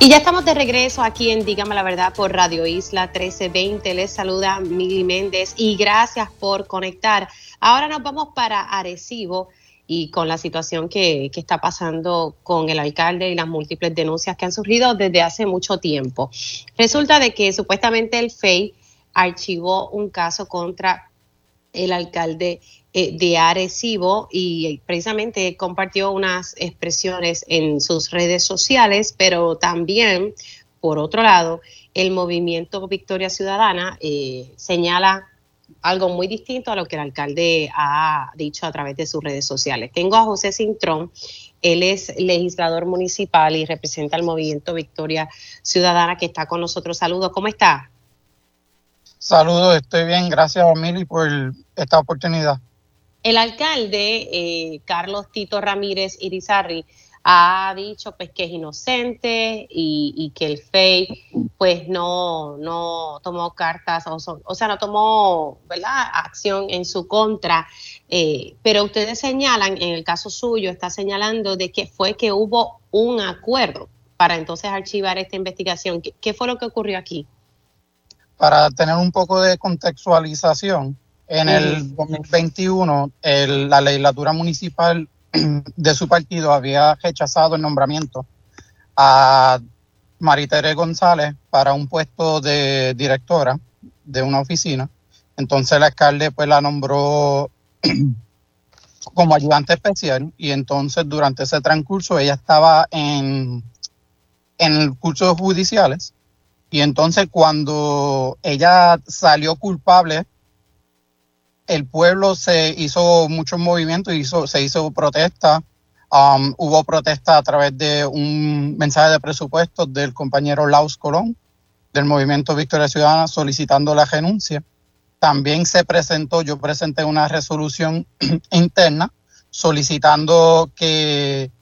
Y ya estamos de regreso aquí en Dígame la Verdad por Radio Isla 1320. Les saluda Mili Méndez y gracias por conectar. Ahora nos vamos para Arecibo y con la situación que, está pasando con el alcalde y las múltiples denuncias que han surgido desde hace mucho tiempo. Resulta de que supuestamente el FEI archivó un caso contra el alcalde eh, de Arecibo y precisamente compartió unas expresiones en sus redes sociales, pero también, por otro lado, el movimiento Victoria Ciudadana eh, señala algo muy distinto a lo que el alcalde ha dicho a través de sus redes sociales. Tengo a José Cintrón, él es legislador municipal y representa el movimiento Victoria Ciudadana que está con nosotros. Saludos, ¿cómo está? Saludos, estoy bien, gracias a Mili por esta oportunidad. El alcalde, eh, Carlos Tito Ramírez Irizarri, ha dicho pues que es inocente y, que el FEI pues no, no tomó cartas, o, sea, no tomó ¿verdad? acción en su contra. Eh, pero ustedes señalan, en el caso suyo, está señalando de que fue que hubo un acuerdo para entonces archivar esta investigación. qué fue lo que ocurrió aquí? Para tener un poco de contextualización, en el 2021, la legislatura municipal (clears throat) de su partido había rechazado el nombramiento a Maritere González para un puesto de directora de una oficina. Entonces el alcalde pues la nombró (clears throat) como ayudante especial y entonces durante ese transcurso ella estaba en, en cursos judiciales y entonces cuando ella salió culpable el pueblo se hizo muchos movimientos, hizo, se hizo protesta. Um, hubo protesta a través de un mensaje de presupuestos del compañero Laus Colón del Movimiento Victoria Ciudadana solicitando la renuncia. También se presentó, yo presenté una resolución (clears throat) interna solicitando que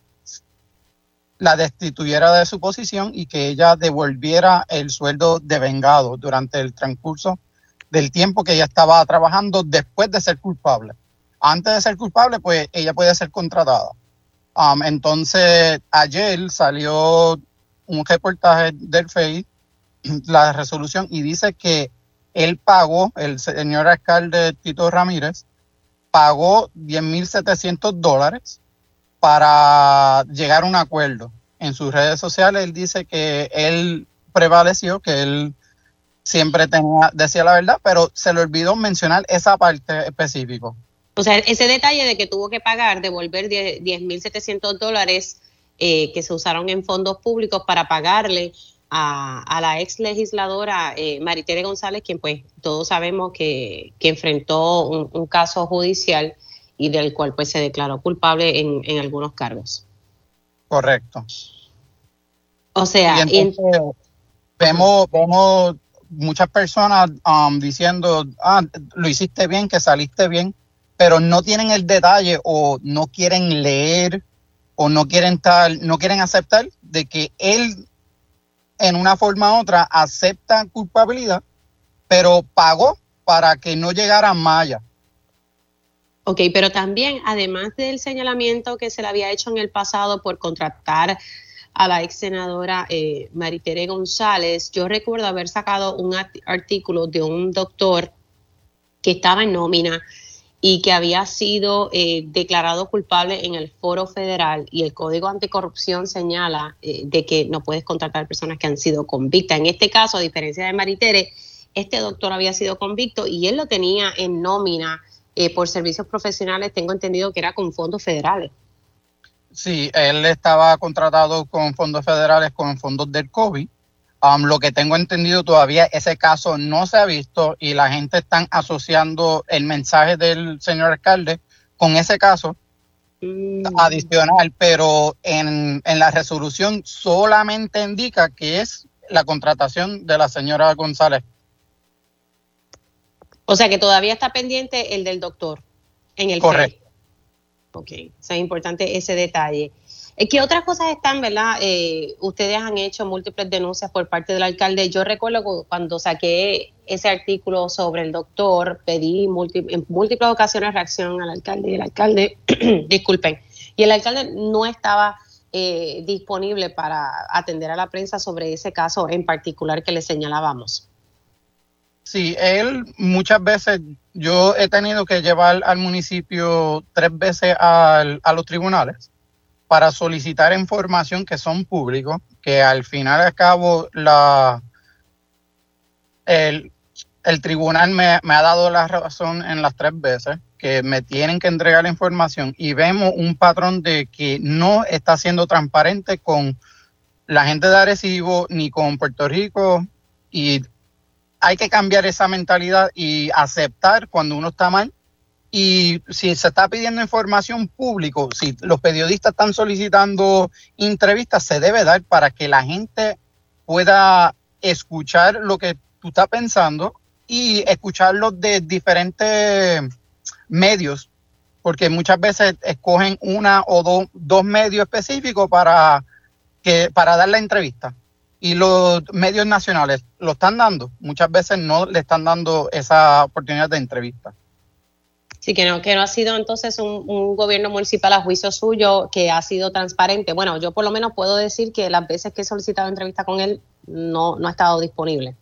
la destituyera de su posición y que ella devolviera el sueldo de vengado durante el transcurso del tiempo que ella estaba trabajando después de ser culpable. Antes de ser culpable, pues ella puede ser contratada. Um, entonces, ayer salió un reportaje del FEI, (clears throat) la resolución, y dice que él pagó, el señor alcalde Tito Ramírez, pagó 10.700 dólares para llegar a un acuerdo. En sus redes sociales él dice que él prevaleció, que él siempre tenía, decía la verdad, pero se le olvidó mencionar esa parte específica. O sea, ese detalle de que tuvo que pagar, devolver 10.700 dólares eh, que se usaron en fondos públicos para pagarle a, la ex legisladora eh, Maritere González, quien pues todos sabemos que, enfrentó un, caso judicial y del cual pues se declaró culpable en, algunos cargos. Correcto. O sea, vemos, vemos muchas personas um, diciendo, ah, lo hiciste bien, que saliste bien, pero no tienen el detalle o no quieren leer o no quieren tal, no quieren aceptar de que él en una forma u otra acepta culpabilidad, pero pagó para que no llegara a Maya. Ok, pero también, además del señalamiento que se le había hecho en el pasado por contratar a la ex senadora eh, Maritere González, yo recuerdo haber sacado un artículo de un doctor que estaba en nómina y que había sido eh, declarado culpable en el foro federal y el Código Anticorrupción señala eh, de que no puedes contratar personas que han sido convictas. En este caso, a diferencia de Maritere, este doctor había sido convicto y él lo tenía en nómina eh, por servicios profesionales, tengo entendido que era con fondos federales. Sí, él estaba contratado con fondos federales, con fondos del COVID Um, lo que tengo entendido todavía ese caso no se ha visto y la gente está asociando el mensaje del señor alcalde con ese caso mm. adicional, pero en, en la resolución solamente indica que es la contratación de la señora González. O sea que todavía está pendiente el del doctor en el Correcto. Ok, o sea, es importante ese detalle. ¿Qué otras cosas están, verdad? Eh, ustedes han hecho múltiples denuncias por parte del alcalde. Yo recuerdo cuando saqué ese artículo sobre el doctor, pedí en múltiples ocasiones reacción al alcalde y el alcalde, (clears throat) disculpen, y el alcalde no estaba eh, disponible para atender a la prensa sobre ese caso en particular que le señalábamos. Sí, él muchas veces, yo he tenido que llevar al municipio tres veces a los tribunales para solicitar información que son públicos, que al final y al cabo la, el, tribunal me, ha dado la razón en las tres veces que me tienen que entregar la información y vemos un patrón de que no está siendo transparente con la gente de Arecibo ni con Puerto Rico y hay que cambiar esa mentalidad y aceptar cuando uno está mal y si se está pidiendo información público, si los periodistas están solicitando entrevistas, se debe dar para que la gente pueda escuchar lo que tú estás pensando y escucharlo de diferentes medios, porque muchas veces escogen una o dos medios específicos para, que, para dar la entrevista. Y los medios nacionales lo están dando, muchas veces no le están dando esa oportunidad de entrevista. Sí, que no, que no ha sido entonces un, gobierno municipal a juicio suyo que ha sido transparente. Bueno, yo por lo menos puedo decir que las veces que he solicitado entrevista con él no, no ha estado disponible.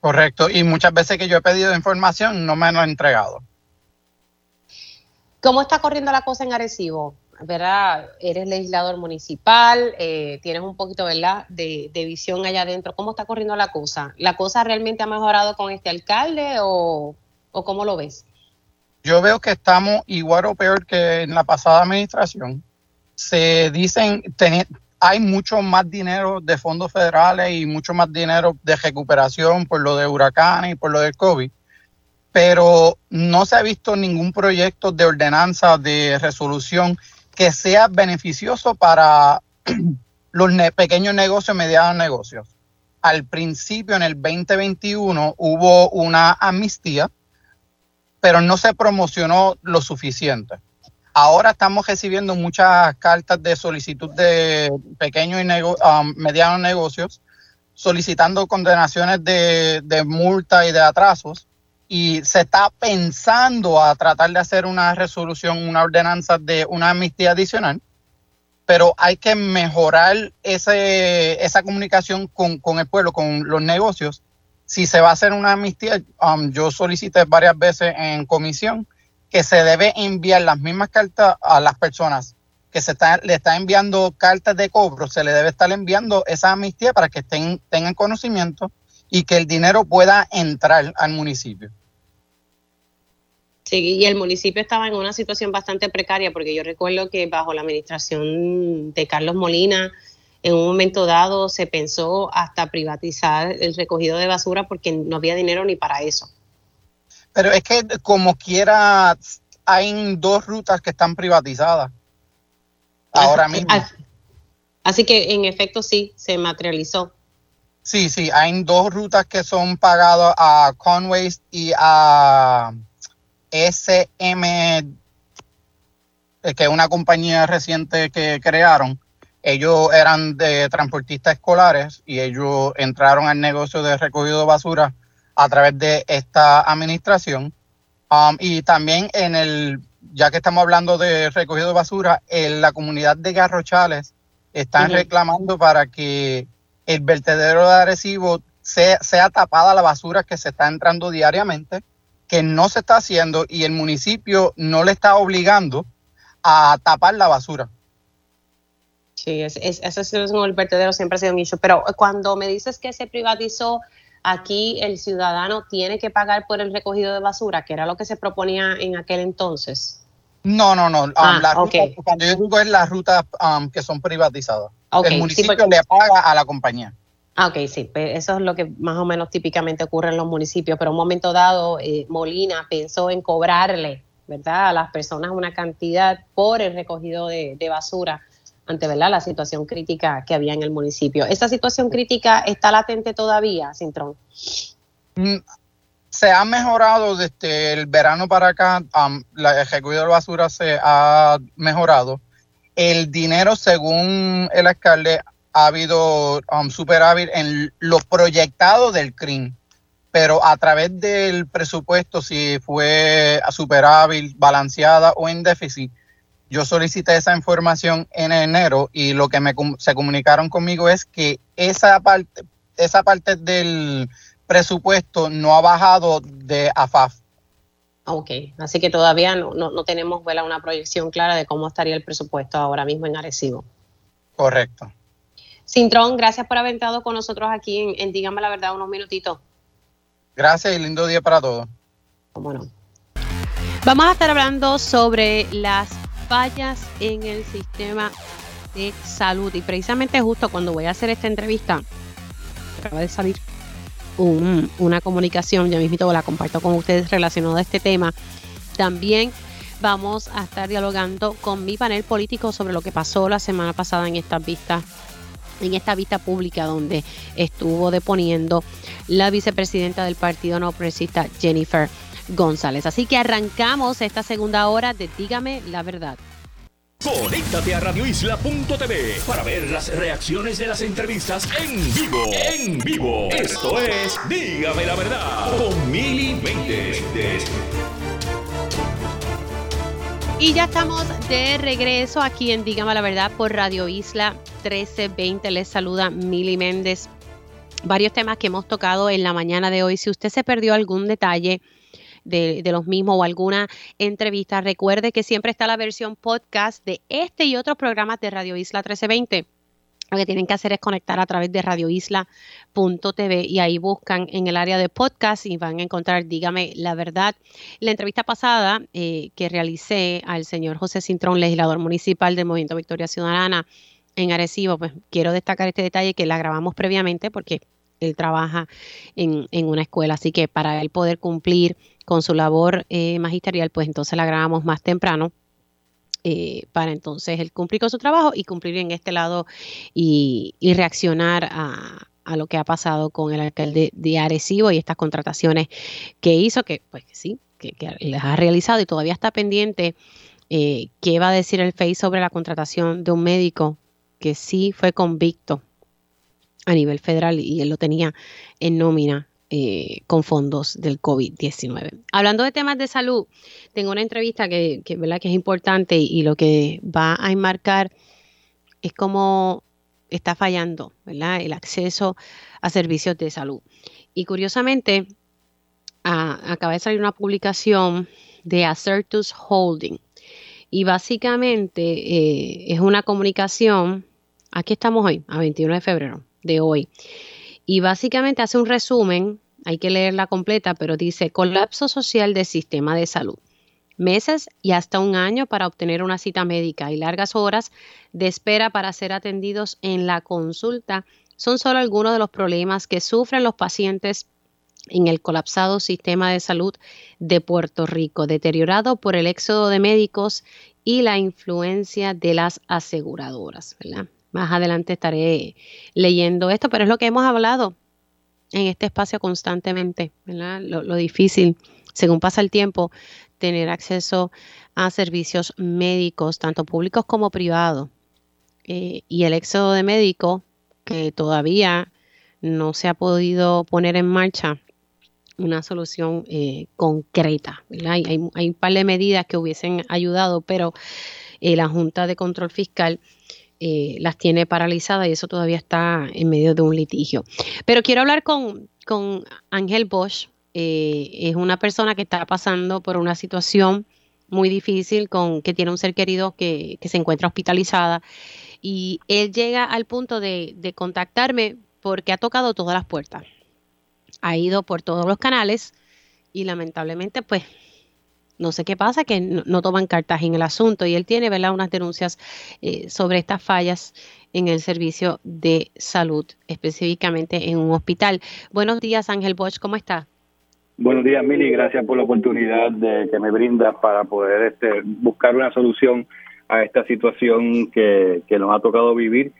Correcto, y muchas veces que yo he pedido información no me lo ha entregado. ¿Cómo está corriendo la cosa en Arecibo? ¿Verdad? Eres legislador municipal, eh, tienes un poquito, ¿verdad?, de, de, visión allá adentro. ¿Cómo está corriendo la cosa? ¿La cosa realmente ha mejorado con este alcalde o, o cómo lo ves? yo veo que estamos igual o peor que en la pasada administración. Se dicen, hay mucho más dinero de fondos federales y mucho más dinero de recuperación por lo de huracanes y por lo del COVID, pero no se ha visto ningún proyecto de ordenanza de resolución que sea beneficioso para (clears throat) los pequeños negocios medianos negocios. Al principio, en el 2021, hubo una amnistía pero no se promocionó lo suficiente. Ahora estamos recibiendo muchas cartas de solicitud de pequeños y um, medianos negocios solicitando condenaciones de, de multa y de atrasos y se está pensando a tratar de hacer una resolución, una ordenanza de una amnistía adicional, pero hay que mejorar ese, esa comunicación con, con, el pueblo, con los negocios, si se va a hacer una amnistía, um, yo solicité varias veces en comisión que se debe enviar las mismas cartas a las personas que se está, le están enviando cartas de cobro, se le debe estar enviando esa amnistía para que estén, tengan conocimiento y que el dinero pueda entrar al municipio. Sí, y el municipio estaba en una situación bastante precaria porque yo recuerdo que bajo la administración de Carlos Molina, en un momento dado se pensó hasta privatizar el recogido de basura porque no había dinero ni para eso. Pero es que como quiera, hay dos rutas que están privatizadas ahora (laughs) mismo. Así que en efecto sí, se materializó. Sí, sí, hay dos rutas que son pagadas a Conways y a SM, eh, que es una compañía reciente que crearon ellos eran de transportistas escolares y ellos entraron al negocio de recogido de basura a través de esta administración. Um, y también en el, ya que estamos hablando de recogido de basura, en la comunidad de Garrochales están reclamando para que el vertedero de Arecibo sea, sea tapada la basura que se está entrando diariamente, que no se está haciendo y el municipio no le está obligando a tapar la basura. Sí, es, es, el vertedero siempre ha sido un issue, pero cuando me dices que se privatizó, aquí el ciudadano tiene que pagar por el recogido de basura, que era lo que se proponía en aquel entonces. No, no, no. Um, ah, cuando yo digo es las rutas um, que son privatizadas. el municipio le paga a la compañía. Ah, ok, sí, pues eso es lo que más o menos típicamente ocurre en los municipios, pero en un momento dado eh, Molina pensó en cobrarle, ¿verdad?, a las personas una cantidad por el recogido de, de basura ante ¿verdad? la situación crítica que había en el municipio. ¿Esa situación crítica está latente todavía, Cintrón? Mm, se ha mejorado desde el verano para acá, la ejecución de basura se ha mejorado. El dinero, según el alcalde, ha habido um, superávit en lo proyectado del CRIM, pero a través del presupuesto, si fue superávit, balanceada o en déficit, yo solicité esa información en enero y lo que me, se comunicaron conmigo es que esa parte, esa parte del presupuesto no ha bajado de AFAF. Ok, así que todavía no, no, tenemos una proyección clara de cómo estaría el presupuesto ahora mismo en Arecibo. Correcto. Cintrón, gracias por haber estado con nosotros aquí en, en Dígame la Verdad unos minutitos. Gracias y lindo día para todos. ¿Cómo no? Vamos a estar hablando sobre las fallas en el sistema de salud. Y precisamente justo cuando voy a hacer esta entrevista, acaba de salir una comunicación, ya mismo la comparto con ustedes relacionado a este tema. También vamos a estar dialogando con mi panel político sobre lo que pasó la semana pasada en esta vista en esta vista pública donde estuvo deponiendo la vicepresidenta del Partido No Progresista, Jennifer González. Así que arrancamos esta segunda hora de Dígame la verdad. Conéctate a radioisla.tv para ver las reacciones de las entrevistas en vivo. En vivo. Esto es Dígame la verdad con Mili Y ya estamos de regreso aquí en Dígame la verdad por Radio Isla 1320. Les saluda Mili Méndez. Varios temas que hemos tocado en la mañana de hoy. Si usted se perdió algún detalle, de, los mismos o alguna entrevista, recuerde que siempre está la versión podcast de este y otros programas de Radio Isla 1320. Lo que tienen que hacer es conectar a través de radioisla.tv y ahí buscan en el área de podcast y van a encontrar, dígame la verdad. La entrevista pasada eh, que realicé al señor José Cintrón, legislador municipal del Movimiento Victoria Ciudadana en Arecibo, pues quiero destacar este detalle que la grabamos previamente porque él trabaja en, en una escuela, así que para él poder cumplir con su labor eh, magisterial, pues entonces la grabamos más temprano. Eh, para entonces él cumplir con su trabajo y cumplir en este lado y, reaccionar a, lo que ha pasado con el alcalde de Arecibo y estas contrataciones que hizo, que pues sí, que, las ha realizado y todavía está pendiente eh, qué va a decir el FEI sobre la contratación de un médico que sí fue convicto a nivel federal y él lo tenía en nómina eh, con fondos del COVID-19. Hablando de temas de salud, tengo una entrevista que, ¿verdad? que es importante y, lo que va a enmarcar es cómo está fallando ¿verdad? el acceso a servicios de salud. Y curiosamente, acaba de salir una publicación de Acertus Holding. Y básicamente eh, es una comunicación, aquí estamos hoy, a 21 de febrero de hoy, y básicamente hace un resumen, hay que leerla completa, pero dice colapso social del sistema de salud. Meses y hasta un año para obtener una cita médica y largas horas de espera para ser atendidos en la consulta son solo algunos de los problemas que sufren los pacientes en el colapsado sistema de salud de Puerto Rico, deteriorado por el éxodo de médicos y la influencia de las aseguradoras. ¿verdad? Más adelante estaré leyendo esto, pero es lo que hemos hablado en este espacio constantemente, ¿verdad? Lo, difícil, según pasa el tiempo, tener acceso a servicios médicos, tanto públicos como privados. Eh, y el éxodo de médicos, que todavía no se ha podido poner en marcha una solución eh, concreta. Hay, hay, un par de medidas que hubiesen ayudado, pero eh, la Junta de Control Fiscal eh, las tiene paralizadas y eso todavía está en medio de un litigio. Pero quiero hablar con, con Ángel Bosch. es una persona que está pasando por una situación muy difícil, con que tiene un ser querido que, que se encuentra hospitalizada. Y él llega al punto de contactarme porque ha tocado todas las puertas ha ido por todos los canales y lamentablemente pues no sé qué pasa, que no, toman cartas en el asunto y él tiene ¿verdad? unas denuncias eh, sobre estas fallas en el servicio de salud, específicamente en un hospital. Buenos días, Ángel Bosch, ¿cómo está? Buenos días, Mili, gracias por la oportunidad de que me brindas para poder este, buscar una solución a esta situación que, que nos ha tocado vivir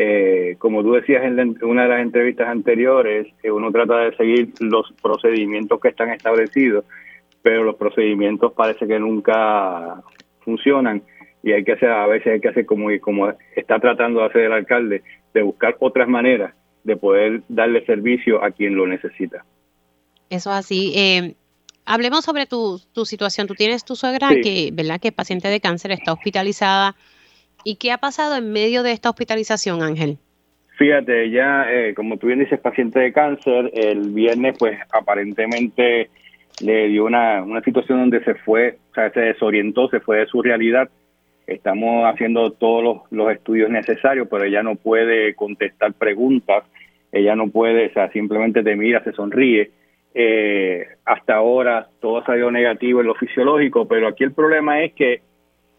eh, como tú decías en, una de las entrevistas anteriores, eh, uno trata de seguir los procedimientos que están establecidos, pero los procedimientos parece que nunca funcionan y hay que hacer, a veces hay que hacer como, como está tratando de hacer el alcalde, de buscar otras maneras de poder darle servicio a quien lo necesita. Eso es así. Eh, hablemos sobre tu, tu situación. Tú tienes tu suegra que, ¿verdad? Que es paciente de cáncer, está hospitalizada. ¿Y qué ha pasado en medio de esta hospitalización, Ángel? Fíjate, ya, eh, como tú bien dices, paciente de cáncer, el viernes, pues aparentemente le dio una, una situación donde se fue, o sea, se desorientó, se fue de su realidad. Estamos haciendo todos los, los estudios necesarios, pero ella no puede contestar preguntas, ella no puede, o sea, simplemente te mira, se sonríe. Eh, hasta ahora todo ha salido negativo en lo fisiológico, pero aquí el problema es que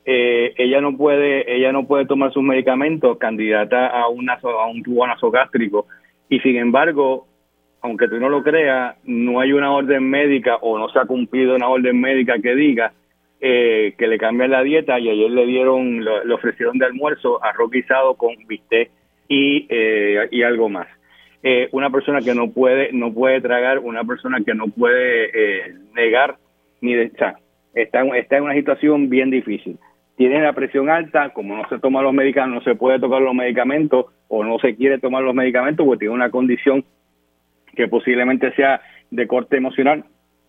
eh, ella no puede ella no puede tomar sus medicamentos candidata a una a un tubo nasogástrico y sin embargo aunque tú no lo creas no hay una orden médica o no se ha cumplido una orden médica que diga eh, que le cambien la dieta y ayer le dieron le ofrecieron de almuerzo arroz guisado con bistec y eh, y algo más. Una persona que no puede no puede tragar una persona que no puede negar ni de, o está está en una situación bien difícil. Tiene la presión alta, como no se toma los medicamentos, no se puede tocar los medicamentos o no se quiere tomar los medicamentos porque tiene una condición que posiblemente sea de corte emocional.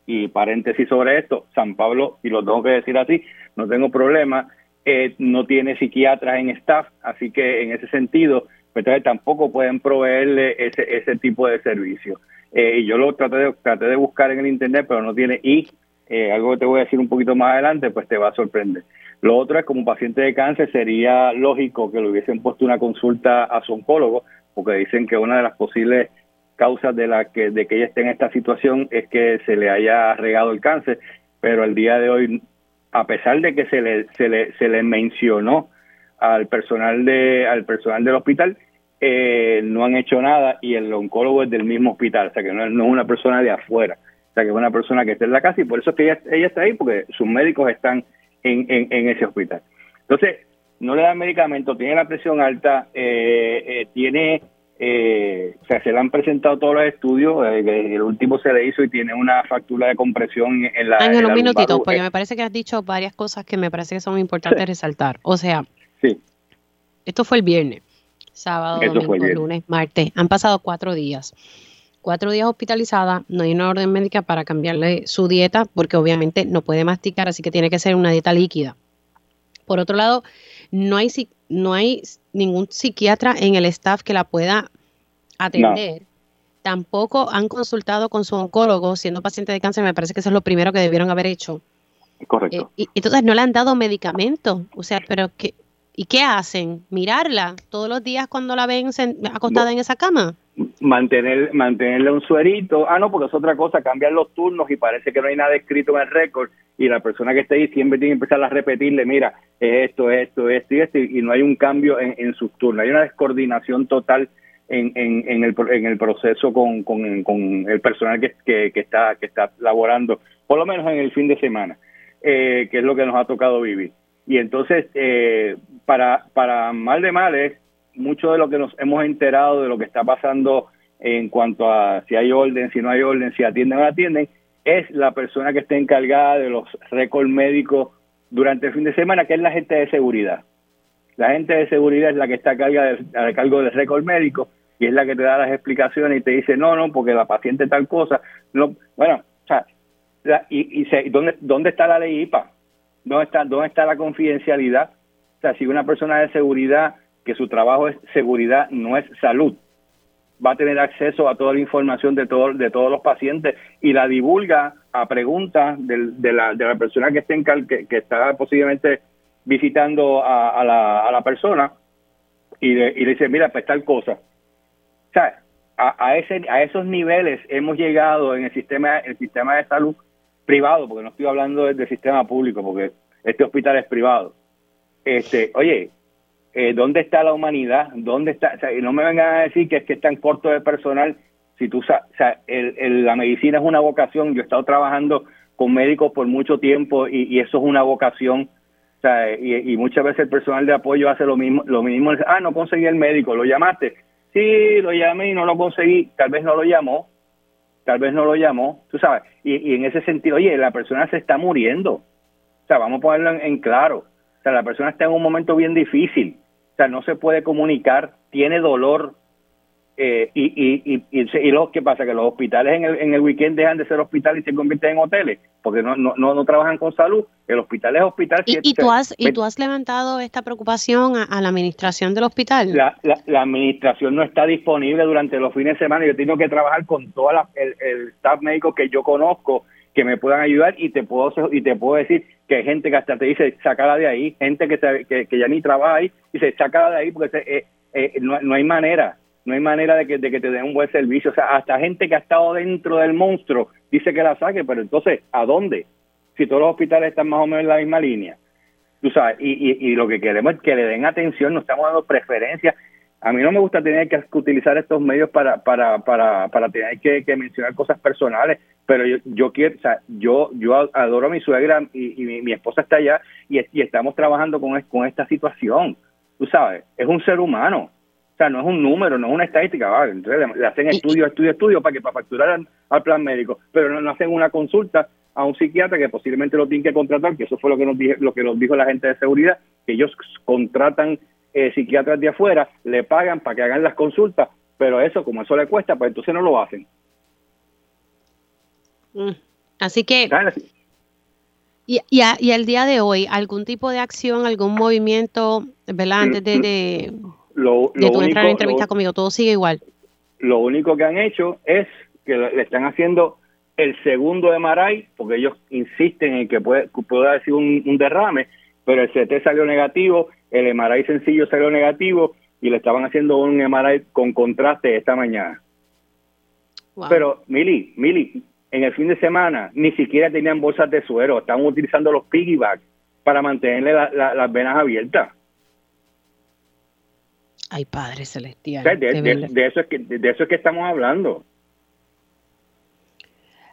Y paréntesis sobre esto, San Pablo, y lo tengo que decir así, no tengo problema, eh, no tiene psiquiatras en staff, así que en ese sentido, pues tampoco pueden proveerle ese, ese tipo de servicio. Eh, y yo lo traté de, traté de buscar en el internet, pero no tiene, y eh, algo que te voy a decir un poquito más adelante, pues te va a sorprender. Lo otro es, como paciente de cáncer, sería lógico que le hubiesen puesto una consulta a su oncólogo, porque dicen que una de las posibles causas de la que de que ella esté en esta situación es que se le haya regado el cáncer, pero el día de hoy, a pesar de que se le se le, se le mencionó al personal de al personal del hospital, eh, no han hecho nada y el oncólogo es del mismo hospital, o sea que no, no es una persona de afuera, o sea que es una persona que está en la casa y por eso es que ella, ella está ahí, porque sus médicos están en, en, ese hospital. Entonces, no le dan medicamento, tiene la presión alta, eh, eh, tiene, eh, o sea, se le han presentado todos los estudios, el último se le hizo y tiene una factura de compresión en la... Ángel, un minutito, porque me parece que has dicho varias cosas que me parece que son (laughs) importantes resaltar. O sea, sí. esto fue el viernes, sábado, domingo, lunes, martes, han pasado cuatro días cuatro días hospitalizada, no hay una orden médica para cambiarle su dieta porque obviamente no puede masticar, así que tiene que ser una dieta líquida. Por otro lado, no hay, no hay ningún psiquiatra en el staff que la pueda atender. Tampoco han consultado con su oncólogo, siendo paciente de cáncer, me parece que eso es lo primero que debieron haber hecho. Correcto. Eh, y, entonces no le han dado medicamento. O sea, pero ¿qué, ¿y qué hacen? ¿Mirarla todos los días cuando la ven acostada en esa cama? Mantener mantenerle un suerito. Ah, no, porque es otra cosa, cambiar los turnos y parece que no hay nada escrito en el récord y la persona que está ahí siempre tiene que empezar a repetirle, mira, esto, esto, esto y esto, y no hay un cambio en, en sus turnos. Hay una descoordinación total en, en, en, el, en el proceso con, con, el personal que, que, está, que está laborando, por lo menos en el fin de semana, eh, que es lo que nos ha tocado vivir. Y entonces, eh, para, para mal de males, mucho de lo que nos hemos enterado de lo que está pasando en cuanto a si hay orden, si no hay orden, si atienden o no atienden, es la persona que está encargada de los récords médicos durante el fin de semana, que es la gente de seguridad. La gente de seguridad es la que está a cargo, del récord médico y es la que te da las explicaciones y te dice, no, no, porque la paciente tal cosa. No, bueno, o sea, y, y ¿dónde, ¿dónde está la ley IPA? ¿Dónde está, ¿Dónde está la confidencialidad? O sea, si una persona de seguridad, que su trabajo es seguridad, no es salud, va a tener acceso a toda la información de, todo, de todos los pacientes y la divulga a preguntas de, la, de la persona que, esté en, que, que está posiblemente visitando a, la, a la persona y, le dice, mira, pues tal cosa. O sea, a, a, ese, a esos niveles hemos llegado en el sistema, el sistema de salud privado, porque no estoy hablando del, sistema público, porque este hospital es privado. Este, oye, eh, ¿dónde está la humanidad? ¿Dónde está? O no me vengan a decir que es que están corto de personal. Si tú, o sea, el, la medicina es una vocación. Yo he estado trabajando con médicos por mucho tiempo y, eso es una vocación y, muchas veces el personal de apoyo hace lo mismo, lo mismo, ah, no conseguí el médico, ¿lo llamaste? Sí, lo llamé y no lo conseguí, tal vez no lo llamó, tal vez no lo llamó, tú sabes, y, en ese sentido, oye, la persona se está muriendo, o sea, vamos a ponerlo en, en claro, o sea, la persona está en un momento bien difícil, sea, no se puede comunicar, tiene dolor, eh, y, y, y, y, lo que pasa que los hospitales en el, en el weekend dejan de ser hospitales y se convierten en hoteles porque no, no, no, trabajan con salud. El hospital es hospital. ¿Y, tú, has, ¿y tú has levantado esta preocupación a, la administración del hospital? La, la, administración no está disponible durante los fines de semana. Yo tengo que trabajar con todo el, el staff médico que yo conozco que me puedan ayudar y te puedo y te puedo decir que hay gente que hasta te dice sacala de ahí, gente que, que, ya ni trabaja ahí, dice sacala de ahí porque eh, eh, no, no hay manera no hay manera de que, te den un buen servicio. O sea, hasta gente que ha estado dentro del monstruo dice que la saque, pero entonces, ¿a dónde? Si todos los hospitales están más o menos en la misma línea. Tú sabes, y, y, lo que queremos es que le den atención, nos estamos dando preferencia. A mí no me gusta tener que utilizar estos medios para, para, para, para tener que, mencionar cosas personales, pero yo, yo quiero, o sea, yo, yo adoro a mi suegra y, mi, mi, esposa está allá y, y estamos trabajando con, con esta situación. Tú sabes, es un ser humano sea, no es un número, no es una estadística, ¿vale? Entonces le, hacen estudio, estudio, estudio para que para facturar al, plan médico, pero no, hacen una consulta a un psiquiatra que posiblemente lo tienen que contratar, que eso fue lo que nos dije, lo que nos dijo la gente de seguridad, que ellos contratan eh, psiquiatras de afuera, le pagan para que hagan las consultas, pero eso, como eso le cuesta, pues entonces no lo hacen. Mm. Así que... Y, y, y, al día de hoy, ¿algún tipo de acción, algún movimiento, ¿verdad? Antes de, lo, de tu entrar en entrevista conmigo, todo sigue igual. Lo único que han hecho es que le están haciendo el segundo MRI, porque ellos insisten en que puede, pueda decir un, derrame, pero el CT salió negativo, el MRI sencillo salió negativo y le estaban haciendo un MRI con contraste esta mañana. Pero, Mili, Mili, en el fin de semana ni siquiera tenían bolsas de suero, estaban utilizando los piggybacks para mantenerle las venas abiertas. Ay, Padre Celestial. de, eso es que, de eso es que estamos hablando.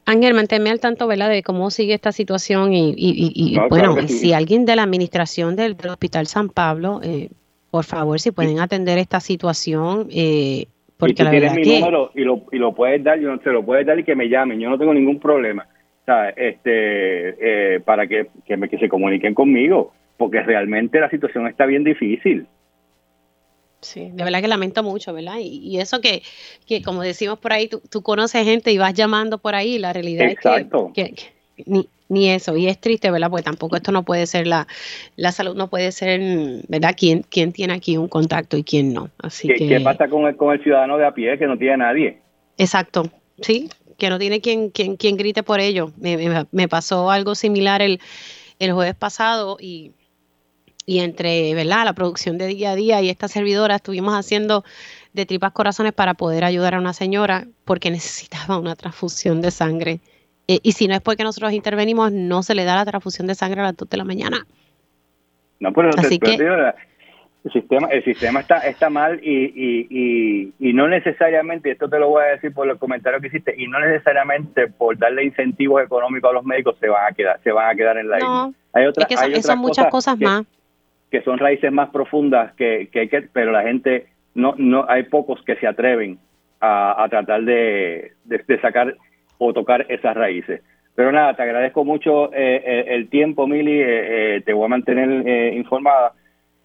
Ángel, manténme al tanto, ¿verdad?, de cómo sigue esta situación y, bueno, si alguien de la administración del, Hospital San Pablo, eh, por favor, si pueden atender esta situación, eh, porque la verdad mi número y lo, y lo puedes dar, yo no, se lo puedes dar y que me llamen, yo no tengo ningún problema, este, eh, para que, que, que se comuniquen conmigo, porque realmente la situación está bien difícil. Sí, de verdad que lamento mucho, ¿verdad? Y, eso que, que, como decimos por ahí, tú, tú, conoces gente y vas llamando por ahí, la realidad es que, ni, ni, eso, y es triste, ¿verdad? Porque tampoco esto no puede ser, la, la salud no puede ser, ¿verdad? ¿Quién, quién tiene aquí un contacto y quién no? Así ¿Qué, que, ¿Qué pasa con el, con el ciudadano de a pie que no tiene nadie? Exacto, sí, que no tiene quien, quien, quien grite por ello. Me, me, me pasó algo similar el, el jueves pasado y y entre ¿verdad? la producción de día a día y esta servidora estuvimos haciendo de tripas corazones para poder ayudar a una señora porque necesitaba una transfusión de sangre. Eh, y si no es porque nosotros intervenimos, no se le da la transfusión de sangre a las 2 de la mañana. No, pero Así que, el sistema, el sistema está, está mal y, y, y, no necesariamente, esto te lo voy a decir por los comentarios que hiciste, y no necesariamente por darle incentivos económicos a los médicos se van a quedar, se van a quedar en la no, Hay otra, es que son, muchas cosas más que son raíces más profundas que, que, que pero la gente no no hay pocos que se atreven a, a tratar de, de, sacar o tocar esas raíces pero nada te agradezco mucho eh, eh, el tiempo Mili eh, te voy a mantener informada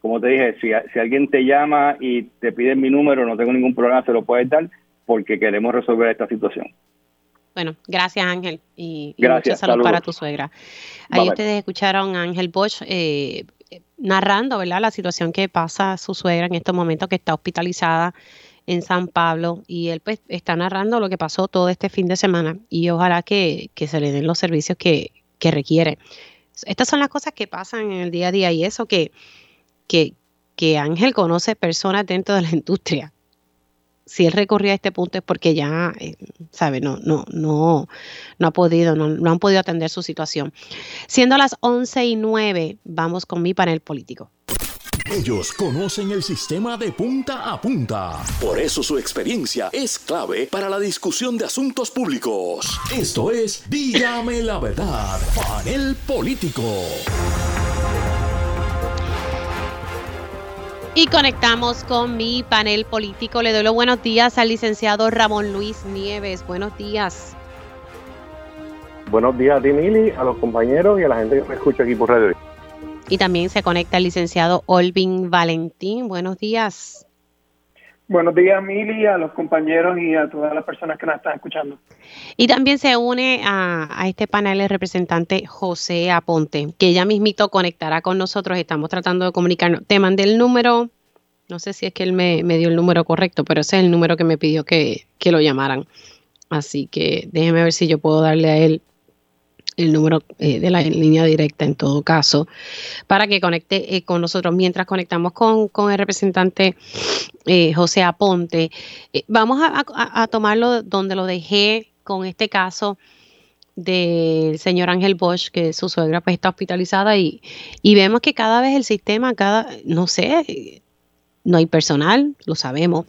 como te dije, si, si alguien te llama y te pide mi número, no tengo ningún problema, se lo puedes dar porque queremos resolver esta situación. Bueno, gracias Ángel y, gracias, salud para tu suegra. Ahí ustedes escucharon a Ángel Bosch eh, narrando, ¿verdad? La situación que pasa su suegra en estos momentos que está hospitalizada en San Pablo y él pues está narrando lo que pasó todo este fin de semana y ojalá que, se le den los servicios que, que requiere. Estas son las cosas que pasan en el día a día y eso que, que, que Ángel conoce personas dentro de la industria si él recorría a este punto es porque ya, eh, sabe, no, no, no, no ha podido, no, no han podido atender su situación. Siendo las 11 y 9, vamos con mi panel político. Ellos conocen el sistema de punta a punta. Por eso su experiencia es clave para la discusión de asuntos públicos. Esto es Dígame la verdad, panel político. Y conectamos con mi panel político. Le doy los buenos días al licenciado Ramón Luis Nieves. Buenos días. Buenos días a ti, Mili, a los compañeros y a la gente que me escucha aquí por radio. Y también se conecta el licenciado Olvin Valentín. Buenos días. Buenos días, Mili, a los compañeros y a todas las personas que nos están escuchando. Y también se une a, este panel el representante José Aponte, que ya mismito conectará con nosotros. Estamos tratando de comunicarnos. Te mandé el número, no sé si es que él me, dio el número correcto, pero ese es el número que me pidió que, que lo llamaran. Así que déjeme ver si yo puedo darle a él el número eh, de la línea directa en todo caso, para que conecte eh, con nosotros. Mientras conectamos con, el representante eh, José Aponte, vamos a, tomarlo donde lo dejé con este caso del señor Ángel Bosch, que su suegra pues está hospitalizada y, y vemos que cada vez el sistema, cada, no sé, no hay personal, lo sabemos,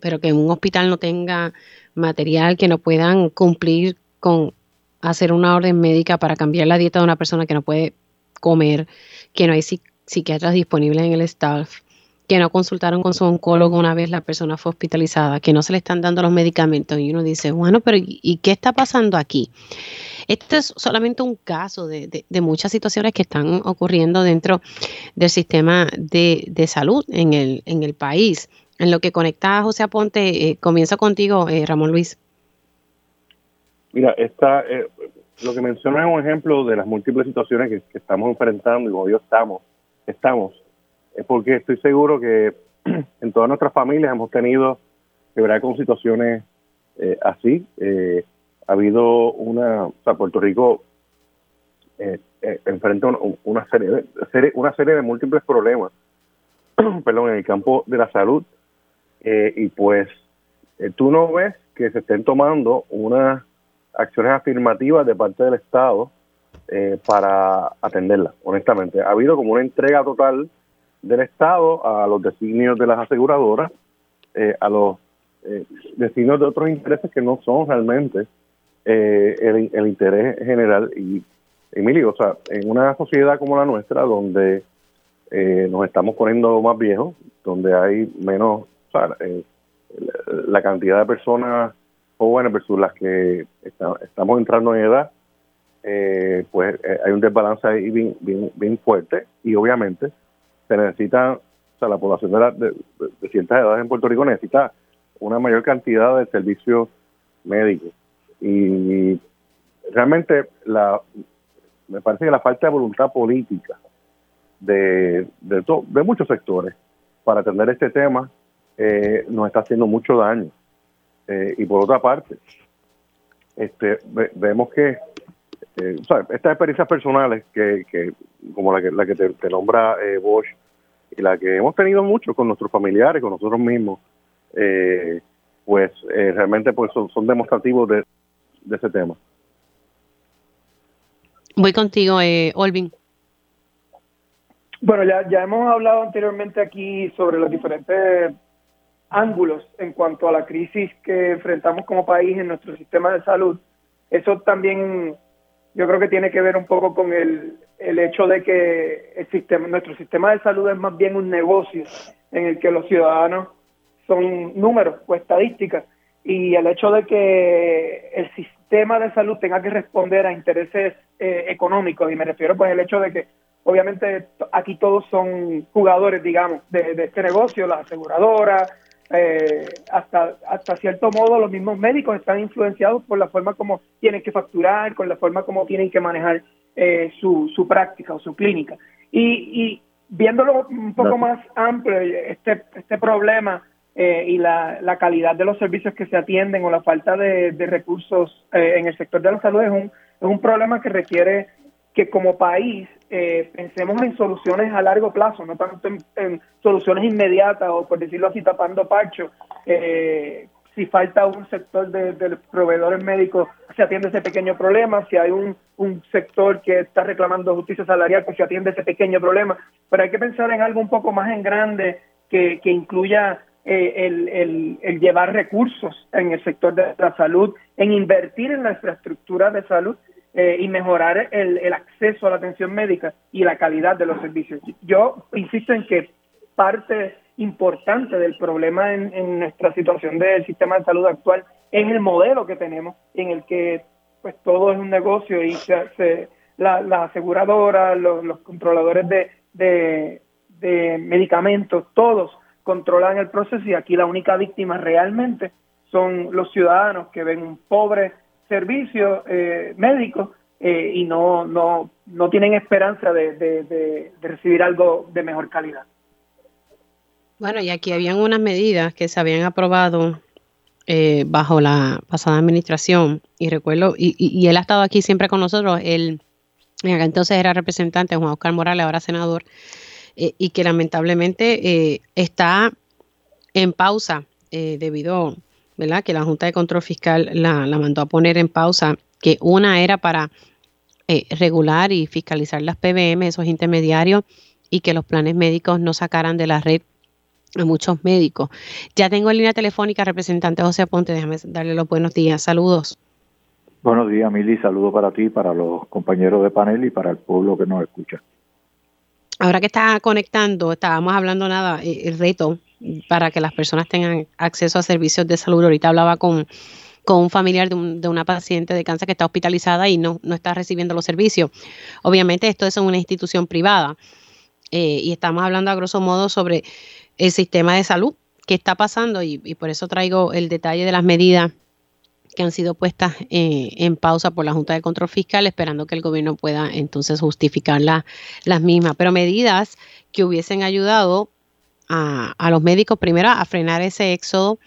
pero que un hospital no tenga material, que no puedan cumplir con hacer una orden médica para cambiar la dieta de una persona que no puede comer, que no hay psiquiatras disponibles en el staff, que no consultaron con su oncólogo una vez la persona fue hospitalizada, que no se le están dando los medicamentos y uno dice, bueno, pero ¿y qué está pasando aquí? Este es solamente un caso de, muchas situaciones que están ocurriendo dentro del sistema de, salud en el, en el país. En lo que conecta a José Aponte, eh, comienza contigo, eh, Ramón Luis. Mira, esta, eh, lo que menciona es un ejemplo de las múltiples situaciones que, estamos enfrentando y yo estamos, estamos, es porque estoy seguro que (clears throat) en todas nuestras familias hemos tenido que ver con situaciones eh, así. Eh, ha habido una, o sea, Puerto Rico eh, enfrenta una serie, de, una serie de múltiples problemas, (clears throat) perdón, en el campo de la salud y pues tú no ves que se estén tomando una acciones afirmativas de parte del Estado eh, para atenderla, honestamente. Ha habido como una entrega total del Estado a los designios de las aseguradoras, eh, a los eh, designios de otros intereses que no son realmente el, el, interés general. Y, Emilio, o sea, en una sociedad como la nuestra, donde nos estamos poniendo más viejos, donde hay menos, o sea, la cantidad de personas jóvenes versus las que estamos entrando en edad, eh, pues eh, hay un desbalance ahí bien, bien, fuerte y obviamente se necesita, o sea, la población de, de, ciertas edades en Puerto Rico necesita una mayor cantidad de servicios médicos. Y realmente la me parece que la falta de voluntad política de, de, de muchos sectores para atender este tema eh, nos está haciendo mucho daño. Eh, y por otra parte, este, vemos que eh, estas experiencias personales que, que como la que, la que te, nombra eh, Bosch y la que hemos tenido mucho con nuestros familiares, con nosotros mismos, eh, pues realmente pues son, demostrativos de, de, ese tema. Voy contigo, Olvin. Bueno, ya, ya hemos hablado anteriormente aquí sobre los diferentes ángulos en cuanto a la crisis que enfrentamos como país en nuestro sistema de salud. Eso también yo creo que tiene que ver un poco con el, el hecho de que el sistema, nuestro sistema de salud es más bien un negocio en el que los ciudadanos son números o estadísticas y el hecho de que el sistema de salud tenga que responder a intereses eh, económicos y me refiero pues al hecho de que obviamente aquí todos son jugadores, digamos, de, este negocio, la aseguradora, eh, hasta, hasta cierto modo los mismos médicos están influenciados por la forma como tienen que facturar, con la forma como tienen que manejar eh, su, su práctica o su clínica. Y, y viéndolo un poco más amplio, este, este problema eh, y la, la, calidad de los servicios que se atienden o la falta de, recursos eh, en el sector de la salud es un, es un problema que requiere que como país eh, pensemos en soluciones a largo plazo, no tanto en, soluciones inmediatas o por decirlo así tapando pacho. si falta un sector de, de, proveedores médicos, se atiende ese pequeño problema. Si hay un, sector que está reclamando justicia salarial, pues se atiende ese pequeño problema. Pero hay que pensar en algo un poco más en grande que, que incluya eh, el, el, llevar recursos en el sector de la salud, en invertir en la infraestructura de salud eh, y mejorar el, el, acceso a la atención médica y la calidad de los servicios. Yo insisto en que parte importante del problema en, nuestra situación del sistema de salud actual es el modelo que tenemos, en el que pues todo es un negocio y se, la, la, los, los controladores de, de, de medicamentos, todos controlan el proceso y aquí la única víctima realmente son los ciudadanos que ven un pobre servicio eh, médico eh, y no, no, no tienen esperanza de, de, recibir algo de mejor calidad. Bueno, y aquí habían unas medidas que se habían aprobado eh, bajo la pasada administración y recuerdo, y, y, él ha estado aquí siempre con nosotros, él entonces era representante, Juan Oscar Morales, ahora senador, eh, y que lamentablemente eh, está en pausa debido, ¿verdad? Que la Junta de Control Fiscal la, mandó a poner en pausa, que una era para regular y fiscalizar las PBM, esos intermediarios, y que los planes médicos no sacaran de la red a muchos médicos. Ya tengo en línea telefónica representante José Ponte, déjame darle los buenos días, saludos. Buenos días, Mili, saludos para ti, para los compañeros de panel y para el pueblo que nos escucha ahora que está conectando, estábamos hablando nada, eh, el reto para que las personas tengan acceso a servicios de salud. Ahorita hablaba con, un familiar de, una paciente de cáncer que está hospitalizada y no, no está recibiendo los servicios. Obviamente esto es una institución privada eh, y estamos hablando a grosso modo sobre el sistema de salud que está pasando y, y por eso traigo el detalle de las medidas que han sido puestas eh, en pausa por la Junta de Control Fiscal, esperando que el gobierno pueda entonces justificar las mismas, pero medidas que hubiesen ayudado a, los médicos primero a frenar ese éxodo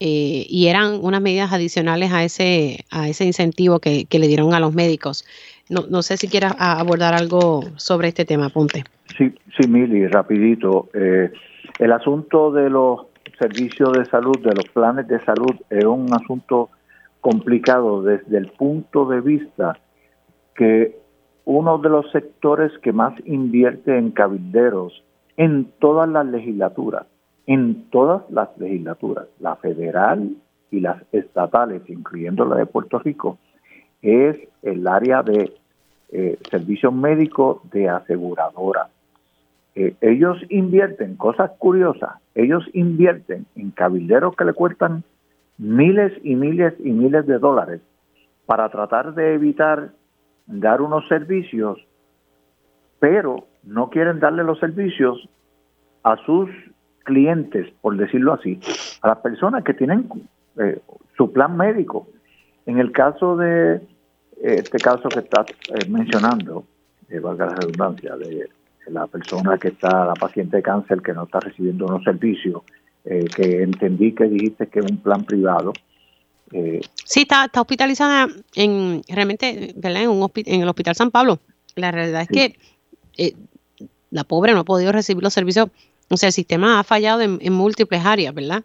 eh, y eran unas medidas adicionales a ese, a ese incentivo que, le dieron a los médicos. No, no sé si quieras abordar algo sobre este tema, Ponte. Sí, sí, Mili, rapidito. Eh, el asunto de los servicios de salud, de los planes de salud, es un asunto complicado desde el punto de vista que uno de los sectores que más invierte en cabilderos en todas las legislaturas, en todas las legislaturas, la federal y las estatales, incluyendo la de Puerto Rico, es el área de eh, servicios médicos de aseguradora. Eh, ellos invierten, cosas curiosas, ellos invierten en cabilderos que le cuestan miles y miles y miles de dólares para tratar de evitar dar unos servicios, pero no quieren darle los servicios a sus clientes, por decirlo así, a las personas que tienen eh, su plan médico. En el caso de eh, este caso que estás eh, mencionando, valga la redundancia, de la persona que está, la paciente de cáncer que no está recibiendo unos servicios, que entendí que dijiste que es un plan privado. Eh, sí, está, está hospitalizada en realmente En, un en el Hospital San Pablo. La realidad es que eh, la pobre no ha podido recibir los servicios. O sea, el sistema ha fallado en, múltiples áreas, ¿verdad?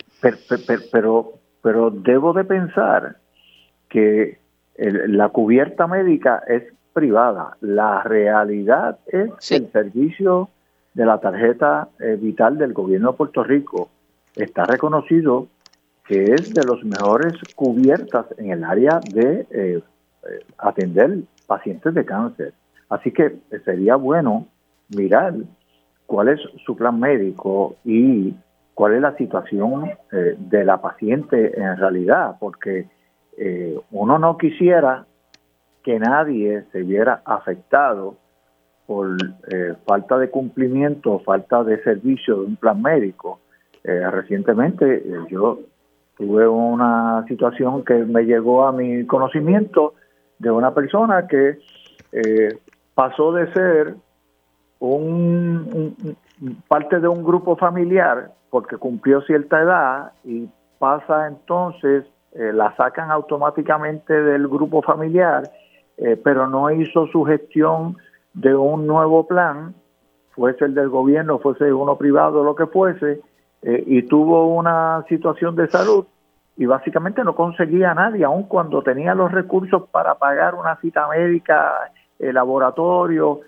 Pero, pero, debo de pensar que la cubierta médica es privada. La realidad es el servicio de la tarjeta vital del gobierno de Puerto Rico está reconocido que es de los mejores cubiertas en el área de eh, eh, atender pacientes de cáncer. Así que sería bueno mirar cuál es su plan médico y cuál es la situación eh, de la paciente en realidad, porque uno no quisiera que nadie se viera afectado por eh, falta de cumplimiento, falta de servicio de un plan médico. Eh, recientemente yo tuve una situación que me llegó a mi conocimiento de una persona que pasó de ser un, parte de un grupo familiar porque cumplió cierta edad y pasa entonces, eh, la sacan automáticamente del grupo familiar, eh, pero no hizo su gestión de un nuevo plan, fuese el del gobierno, fuese uno privado, lo que fuese, eh, y tuvo una situación de salud y básicamente no conseguía a nadie, aun cuando tenía los recursos para pagar una cita médica, laboratorio,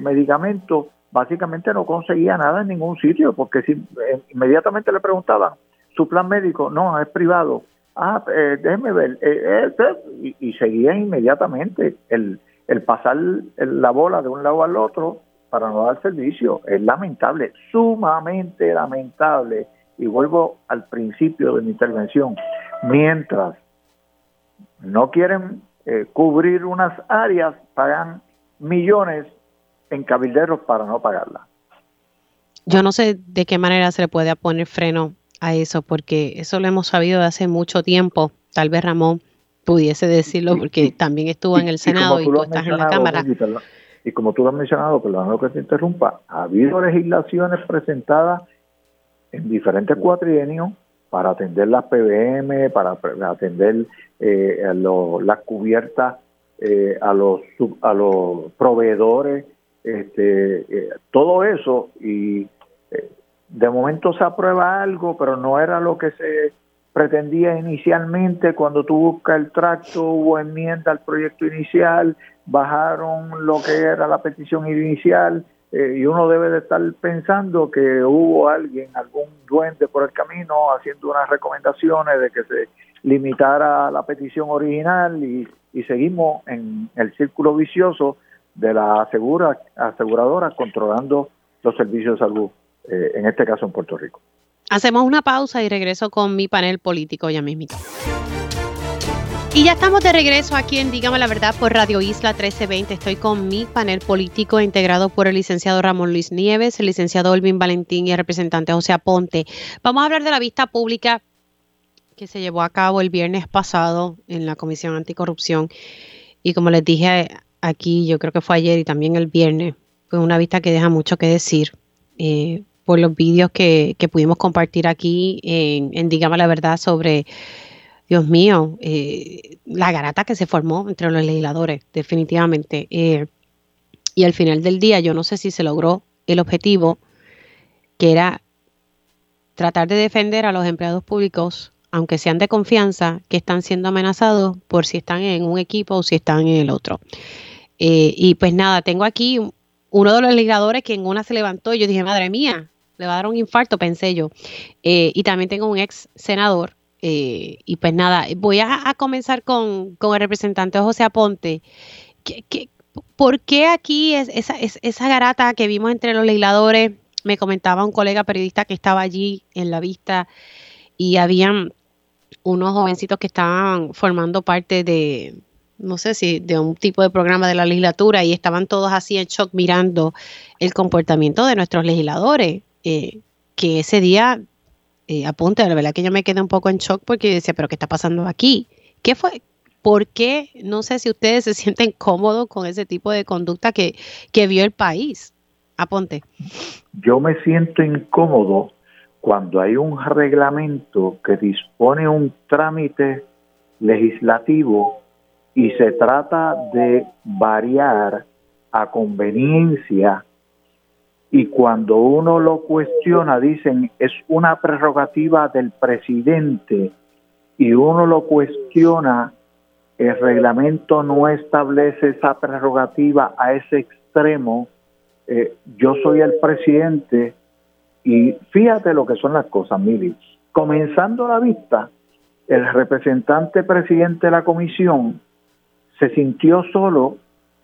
medicamentos, básicamente no conseguía nada en ningún sitio, porque si inmediatamente le preguntaban, su plan médico, no, es privado. Ah, eh, déjeme ver. Eh, eh, y, seguía inmediatamente el, el pasar la bola de un lado al otro para no dar servicio. Es lamentable, sumamente lamentable. Y vuelvo al principio de mi intervención. Mientras no quieren cubrir unas áreas, pagan millones en cabilderos para no pagarla. Yo no sé de qué manera se le puede poner freno a eso, porque eso lo hemos sabido de hace mucho tiempo. Tal vez Ramón pudiese decirlo, porque también estuvo en el Senado y, tú estás en la Cámara. Y como tú lo has mencionado, perdón que te interrumpa, ha habido legislaciones presentadas en diferentes cuatrienios para atender las PBM, para atender eh, las cubiertas eh, a, los, a los proveedores, este, eh, todo eso, y de momento se aprueba algo, pero no era lo que se pretendía inicialmente. Cuando tú buscas el tracto, hubo enmienda al proyecto inicial, bajaron lo que era la petición inicial, eh, y uno debe de estar pensando que hubo alguien, algún duende por el camino, haciendo unas recomendaciones de que se limitara la petición original y seguimos en el círculo vicioso de la asegura, aseguradora controlando los servicios de salud. Eh, en este caso en Puerto Rico. Hacemos una pausa y regreso con mi panel político ya mismito. Y ya estamos de regreso aquí en Dígame la Verdad por Radio Isla 1320. Estoy con mi panel político integrado por el licenciado Ramón Luis Nieves, el licenciado Elvin Valentín y el representante José Aponte. Vamos a hablar de la vista pública que se llevó a cabo el viernes pasado en la Comisión Anticorrupción. Y como les dije aquí, yo creo que fue ayer y también el viernes, fue una vista que deja mucho que decir. Eh, por los vídeos que, pudimos compartir aquí en, en Dígame la Verdad sobre, Dios mío, eh, la garata que se formó entre los legisladores, definitivamente. Eh, y al final del día yo no sé si se logró el objetivo que era tratar de defender a los empleados públicos, aunque sean de confianza, que están siendo amenazados por si están en un equipo o si están en el otro. Eh, y pues nada, tengo aquí uno de los legisladores que en una se levantó y yo dije, madre mía, le va a dar un infarto, pensé yo. Eh, y también tengo un ex senador. Eh, y pues nada, voy a, comenzar con, el representante José Aponte. ¿Qué, por qué aquí es esa, esa garata que vimos entre los legisladores? Me comentaba un colega periodista que estaba allí en la vista y habían unos jovencitos que estaban formando parte de, no sé si de un tipo de programa de la legislatura y estaban todos así en shock mirando el comportamiento de nuestros legisladores. Eh, que ese día, eh, apunte, la verdad que yo me quedé un poco en shock porque decía, pero ¿qué está pasando aquí? ¿Qué fue? ¿Por qué? No sé si ustedes se sienten cómodos con ese tipo de conducta que, que vio el país. Aponte. Yo me siento incómodo cuando hay un reglamento que dispone un trámite legislativo y se trata de variar a conveniencia y cuando uno lo cuestiona dicen es una prerrogativa del presidente y uno lo cuestiona, el reglamento no establece esa prerrogativa a ese extremo. Eh, yo soy el presidente y fíjate lo que son las cosas, Mili. Comenzando la vista, el representante presidente de la comisión se sintió solo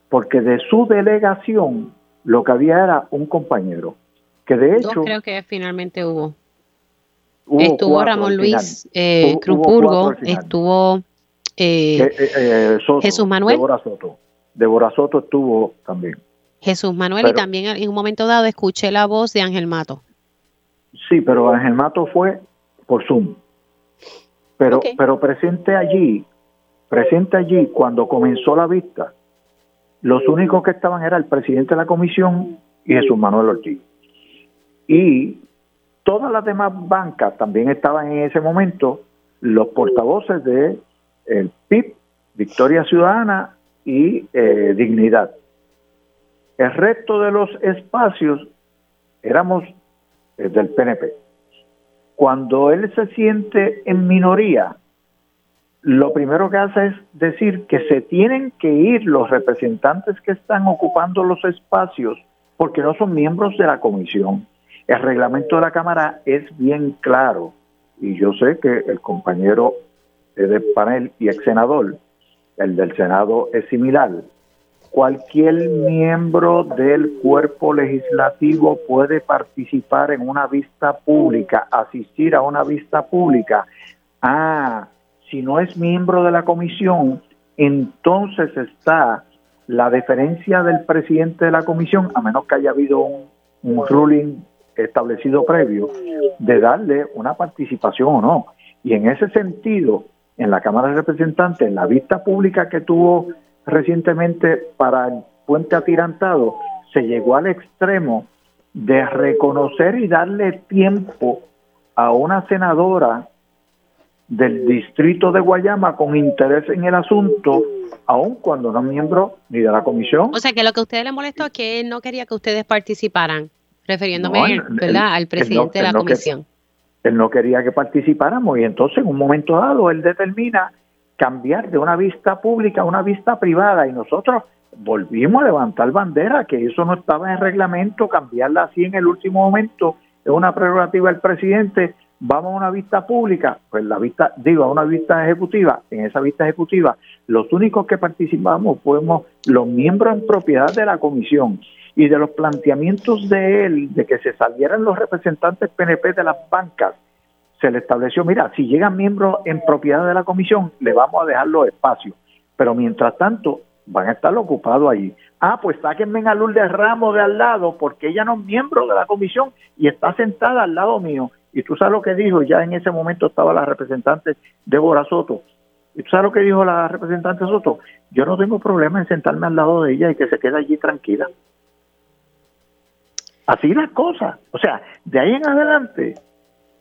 porque de su delegación lo que había era un compañero, que de hecho... creo que finalmente hubo. estuvo Ramón Luis eh, Crupurgo, estuvo eh, eh, Jesús Manuel. Débora Soto. Débora Soto estuvo también. Jesús Manuel y también en un momento dado escuché la voz de Ángel Mato. Sí, pero Ángel Mato fue por Zoom. Pero, pero presente allí, presente allí cuando comenzó la vista, los únicos que estaban era el presidente de la comisión y Jesús Manuel Ortiz. Y todas las demás bancas también estaban en ese momento los portavoces de el PIB, Victoria Ciudadana y eh, Dignidad. El resto de los espacios éramos eh, del PNP. Cuando él se siente en minoría, lo primero que hace es decir que se tienen que ir los representantes que están ocupando los espacios porque no son miembros de la comisión. El reglamento de la Cámara es bien claro y yo sé que el compañero de panel y ex senador, el del Senado es similar. Cualquier miembro del cuerpo legislativo puede participar en una vista pública, asistir a una vista pública. Ah, si no es miembro de la comisión, entonces está la deferencia del presidente de la comisión, a menos que haya habido un, un ruling establecido previo, de darle una participación o no. Y en ese sentido, en la Cámara de Representantes, en la vista pública que tuvo recientemente para el puente atirantado, se llegó al extremo de reconocer y darle tiempo a una senadora del distrito de Guayama con interés en el asunto, aun cuando no es miembro ni de la comisión. O sea que lo que a ustedes le molestó es que él no quería que ustedes participaran, refiriéndome ¿verdad? al presidente de la comisión. él no quería que participáramos y entonces en un momento dado él determina cambiar de una vista pública a una vista privada y nosotros volvimos a levantar bandera que eso no estaba en reglamento, cambiarla así en el último momento es una prerrogativa del presidente vamos a una vista pública, pues la vista, digo, a una vista ejecutiva, en esa vista ejecutiva, los únicos que participamos fuimos los miembros en propiedad de la comisión y de los planteamientos de él de que se salieran los representantes PNP de las bancas, se le estableció, mira, si llegan miembros en propiedad de la comisión, le vamos a dejar los espacios, pero mientras tanto van a estar ocupados allí. Ah, pues sáquenme a Lourdes Ramos de al lado, porque ella no es miembro de la comisión y está sentada al lado mío y tú sabes lo que dijo, ya en ese momento estaba la representante Débora Soto. ¿Y tú sabes lo que dijo la representante Soto? Yo no tengo problema en sentarme al lado de ella y que se quede allí tranquila. Así las cosas. O sea, de ahí en adelante,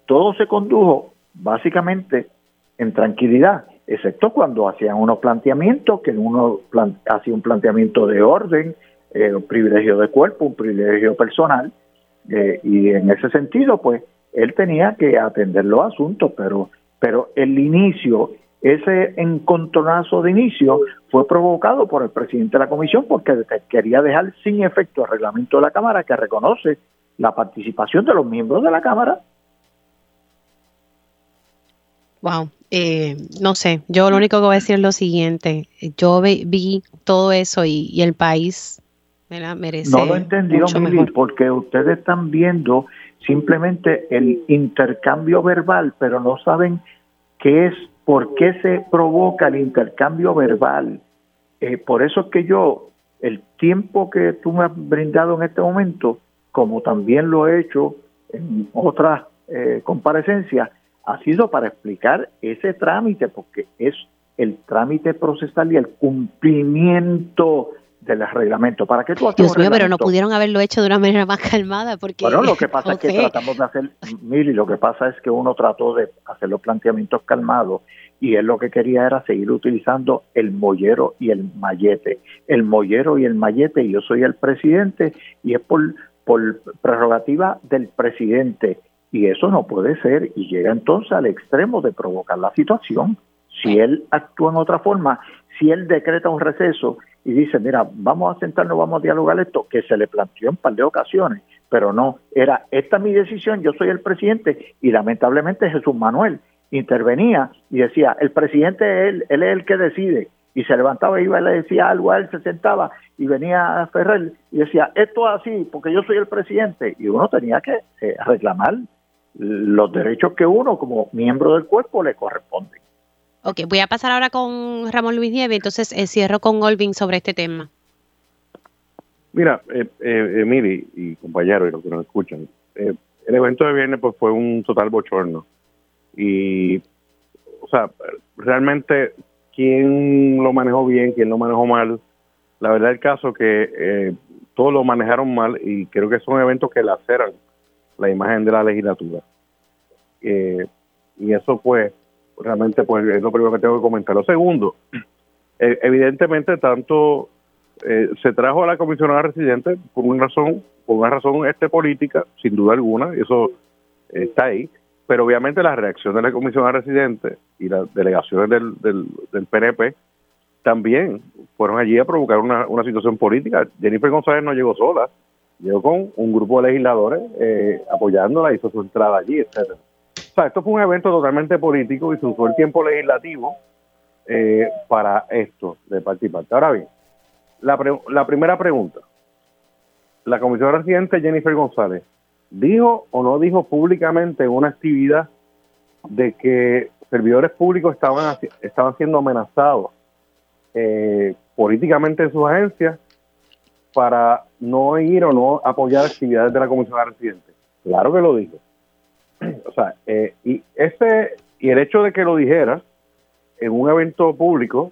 todo se condujo básicamente en tranquilidad, excepto cuando hacían unos planteamientos, que uno hacía un planteamiento de orden, eh, un privilegio de cuerpo, un privilegio personal, eh, y en ese sentido, pues, él tenía que atender los asuntos, pero, pero el inicio, ese encontronazo de inicio fue provocado por el presidente de la comisión porque quería dejar sin efecto el reglamento de la Cámara que reconoce la participación de los miembros de la Cámara. Wow, eh, no sé, yo lo único que voy a decir es lo siguiente, yo vi, todo eso y, el país merece. No lo entendió, Mili, porque ustedes están viendo simplemente el intercambio verbal, pero no saben qué es, por qué se provoca el intercambio verbal. Eh, por eso es que yo, el tiempo que tú me has brindado en este momento, como también lo he hecho en otras eh, comparecencias, ha sido para explicar ese trámite, porque es el trámite procesal y el cumplimiento del reglamento. ¿Para qué tú haces Dios mío, pero no pudieron haberlo hecho de una manera más calmada porque... Bueno, lo que pasa (laughs) es que tratamos de hacer, Mili, lo que pasa es que uno trató de hacer los planteamientos calmados y él lo que quería era seguir utilizando el mollero y el mallete. El mollero y el mallete, yo soy el presidente y es por, por prerrogativa del presidente. Y eso no puede ser y llega entonces al extremo de provocar la situación. Si él actúa en otra forma, si él decreta un receso y dice, mira, vamos a sentarnos, vamos a dialogar esto, que se le planteó en un par de ocasiones, pero no, era, esta es mi decisión, yo soy el presidente y lamentablemente Jesús Manuel intervenía y decía, el presidente él, él es el que decide y se levantaba, iba y le decía algo a él, se sentaba y venía a Ferrer y decía, esto es así porque yo soy el presidente y uno tenía que eh, reclamar los derechos que uno como miembro del cuerpo le corresponde. Ok, voy a pasar ahora con Ramón Luis Nieve, entonces eh, cierro con Olvin sobre este tema. Mira, eh, eh, y compañeros y los que nos escuchan, eh, el evento de viernes pues fue un total bochorno. Y, o sea, realmente, ¿quién lo manejó bien, quién lo manejó mal? La verdad el caso que eh, todos lo manejaron mal y creo que son eventos que laceran la imagen de la legislatura. Eh, y eso pues realmente pues es lo primero que tengo que comentar. Lo segundo, (clears throat) eh, evidentemente tanto eh, se trajo a la comisionada residente por una razón, por una razón este política, sin duda alguna, eso está ahí, pero obviamente la reacción de la comisionada residente y las delegaciones del, del, del PNP también fueron allí a provocar una, una situación política. Jennifer González no llegó sola, llegó con un grupo de legisladores eh, apoyándola, hizo su entrada allí, etcétera. Sea, esto fue un evento totalmente político y se usó el tiempo legislativo eh, para esto, de parte y parte. Ahora bien, la, la primera pregunta. La comisión residente Jennifer González, ¿dijo o no dijo públicamente en una actividad de que servidores públicos estaban, estaban siendo amenazados eh, políticamente en sus agencias para no ir o no apoyar actividades de la comisión de residentes. Claro que lo dijo. (clears throat) O sea, eh, y ese y el hecho de que lo dijera en un evento público,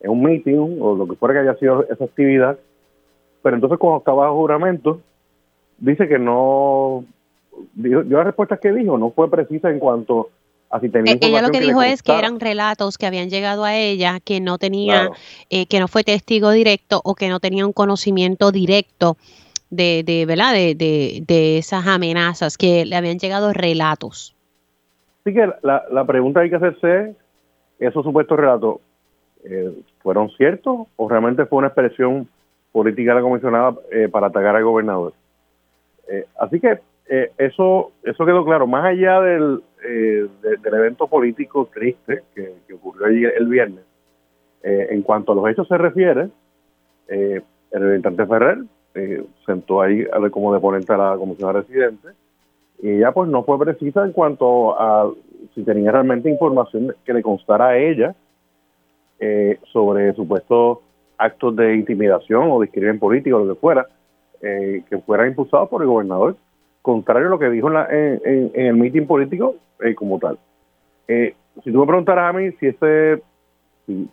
en un meeting o lo que fuera que haya sido esa actividad, pero entonces cuando estaba bajo juramento, dice que no, dio, dio la respuesta que dijo, no fue precisa en cuanto e-, ella lo que, dijo es que eran relatos que habían llegado a ella que no tenía, eh, que no fue testigo directo o que no tenía un conocimiento directo de, de ¿verdad? De, de, esas amenazas, que le habían llegado relatos. Así que la, la pregunta hay que hacerse, ¿esos supuestos relatos eh, fueron ciertos o realmente fue una expresión política de la comisionada eh, para atacar al gobernador? así que eh, eso eso quedó claro. Más allá del, eh, del evento político triste que, ocurrió allí el viernes, eh, en cuanto a los hechos se refiere, el representante Ferrer sentó ahí como deponente a la comisión residente y ella pues no fue precisa en cuanto a si tenía realmente información que le constara a ella sobre supuestos actos de intimidación o de discriminación política o lo que fuera, que fuera impulsados por el gobernador contrario a lo que dijo en, en, el meeting político eh, como tal. Eh, si tú me preguntaras a mí si ese si,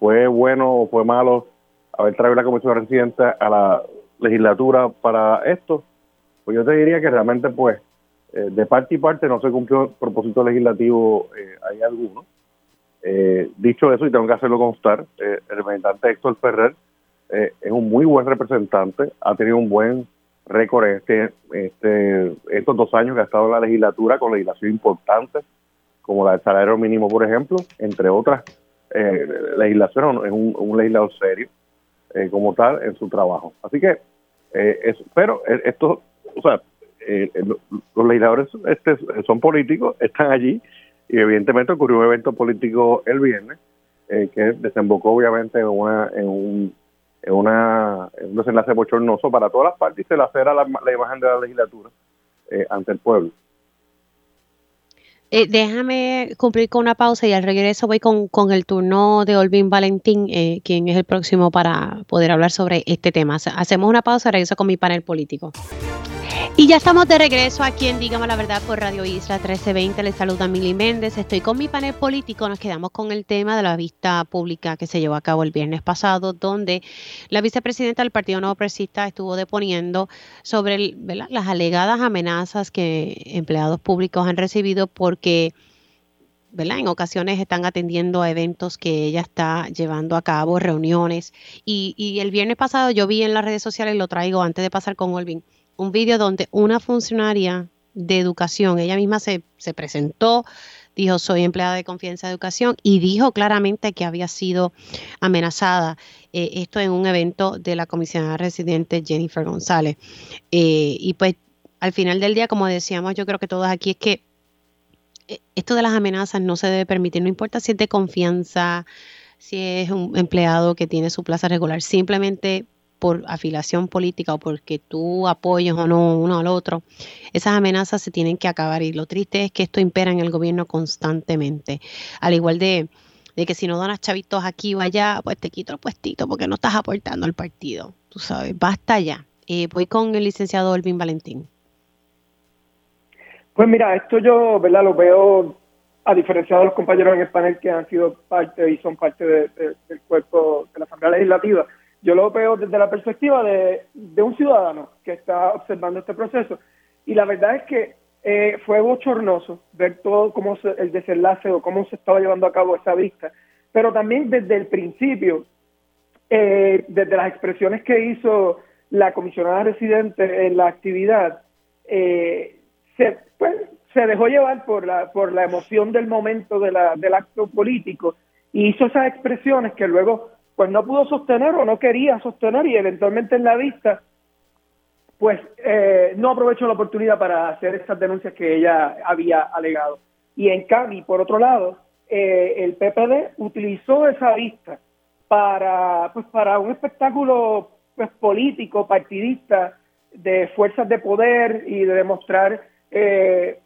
fue bueno o fue malo haber traído la comisión residente a la legislatura para esto, pues yo te diría que realmente pues eh, de parte y parte no se cumplió el propósito legislativo, hay algunos. dicho eso, y tengo que hacerlo constar, el representante Héctor Ferrer es un muy buen representante, ha tenido un buen récord este, este, estos dos años que ha estado en la legislatura con legislación importante, como la del salario mínimo, por ejemplo, entre otras eh, legislaciones, es un, legislador serio eh, como tal en su trabajo. Así que, eh, pero eh, esto, o sea, los legisladores este, son políticos, están allí, y evidentemente ocurrió un evento político el viernes que desembocó obviamente en, una, en un es una, un desenlace bochornoso para todas las partes y se la la, la imagen de la legislatura eh, ante el pueblo. Eh, déjame cumplir con una pausa y al regreso voy con, con el turno de Olvin Valentín, eh, quien es el próximo para poder hablar sobre este tema. Hacemos una pausa, regreso con mi panel político. Y ya estamos de regreso aquí en Dígame la Verdad por Radio Isla 1320. Les saluda Mili Méndez. Estoy con mi panel político. Nos quedamos con el tema de la vista pública que se llevó a cabo el viernes pasado, donde la vicepresidenta del Partido Nuevo Progresista estuvo deponiendo sobre las alegadas amenazas que empleados públicos han recibido porque ¿verdad? En ocasiones están atendiendo a eventos que ella está llevando a cabo, reuniones. Y, y el viernes pasado yo vi en las redes sociales, lo traigo antes de pasar con Olvin, un vídeo donde una funcionaria de educación, ella misma se, presentó, dijo soy empleada de confianza de educación y dijo claramente que había sido amenazada. Eh, esto en un evento de la comisionada residente Jennifer González. Eh, y pues al final del día, como decíamos, yo creo que todos aquí es que eh, esto de las amenazas no se debe permitir, no importa si es de confianza, si es un empleado que tiene su plaza regular, simplemente por afiliación política o porque tú apoyes o no uno al otro, esas amenazas se tienen que acabar y lo triste es que esto impera en el gobierno constantemente. Al igual de, de que si no donas chavitos aquí o allá, pues te quito el puestito porque no estás aportando al partido. Tú sabes, basta ya. Eh, voy con el licenciado Elvin Valentín. Pues mira, esto yo, ¿verdad? Lo veo a diferencia de los compañeros en el panel que han sido parte y son parte del cuerpo de la Asamblea Legislativa, yo lo veo desde la perspectiva de, un ciudadano que está observando este proceso. Y la verdad es que eh, fue bochornoso ver todo cómo el desenlace o cómo se estaba llevando a cabo esa vista, pero también desde el principio, eh, desde las expresiones que hizo la comisionada residente en la actividad, eh, se, pues, se dejó llevar por la, por la emoción del momento de la, del acto político y hizo esas expresiones que luego pues no pudo sostener o no quería sostener y eventualmente en la vista pues eh, no aprovechó la oportunidad para hacer esas denuncias que ella había alegado. Y en cambio, por otro lado, eh, el PPD utilizó esa vista para, pues, para un espectáculo pues, político, partidista, de fuerzas de poder y de demostrar eh,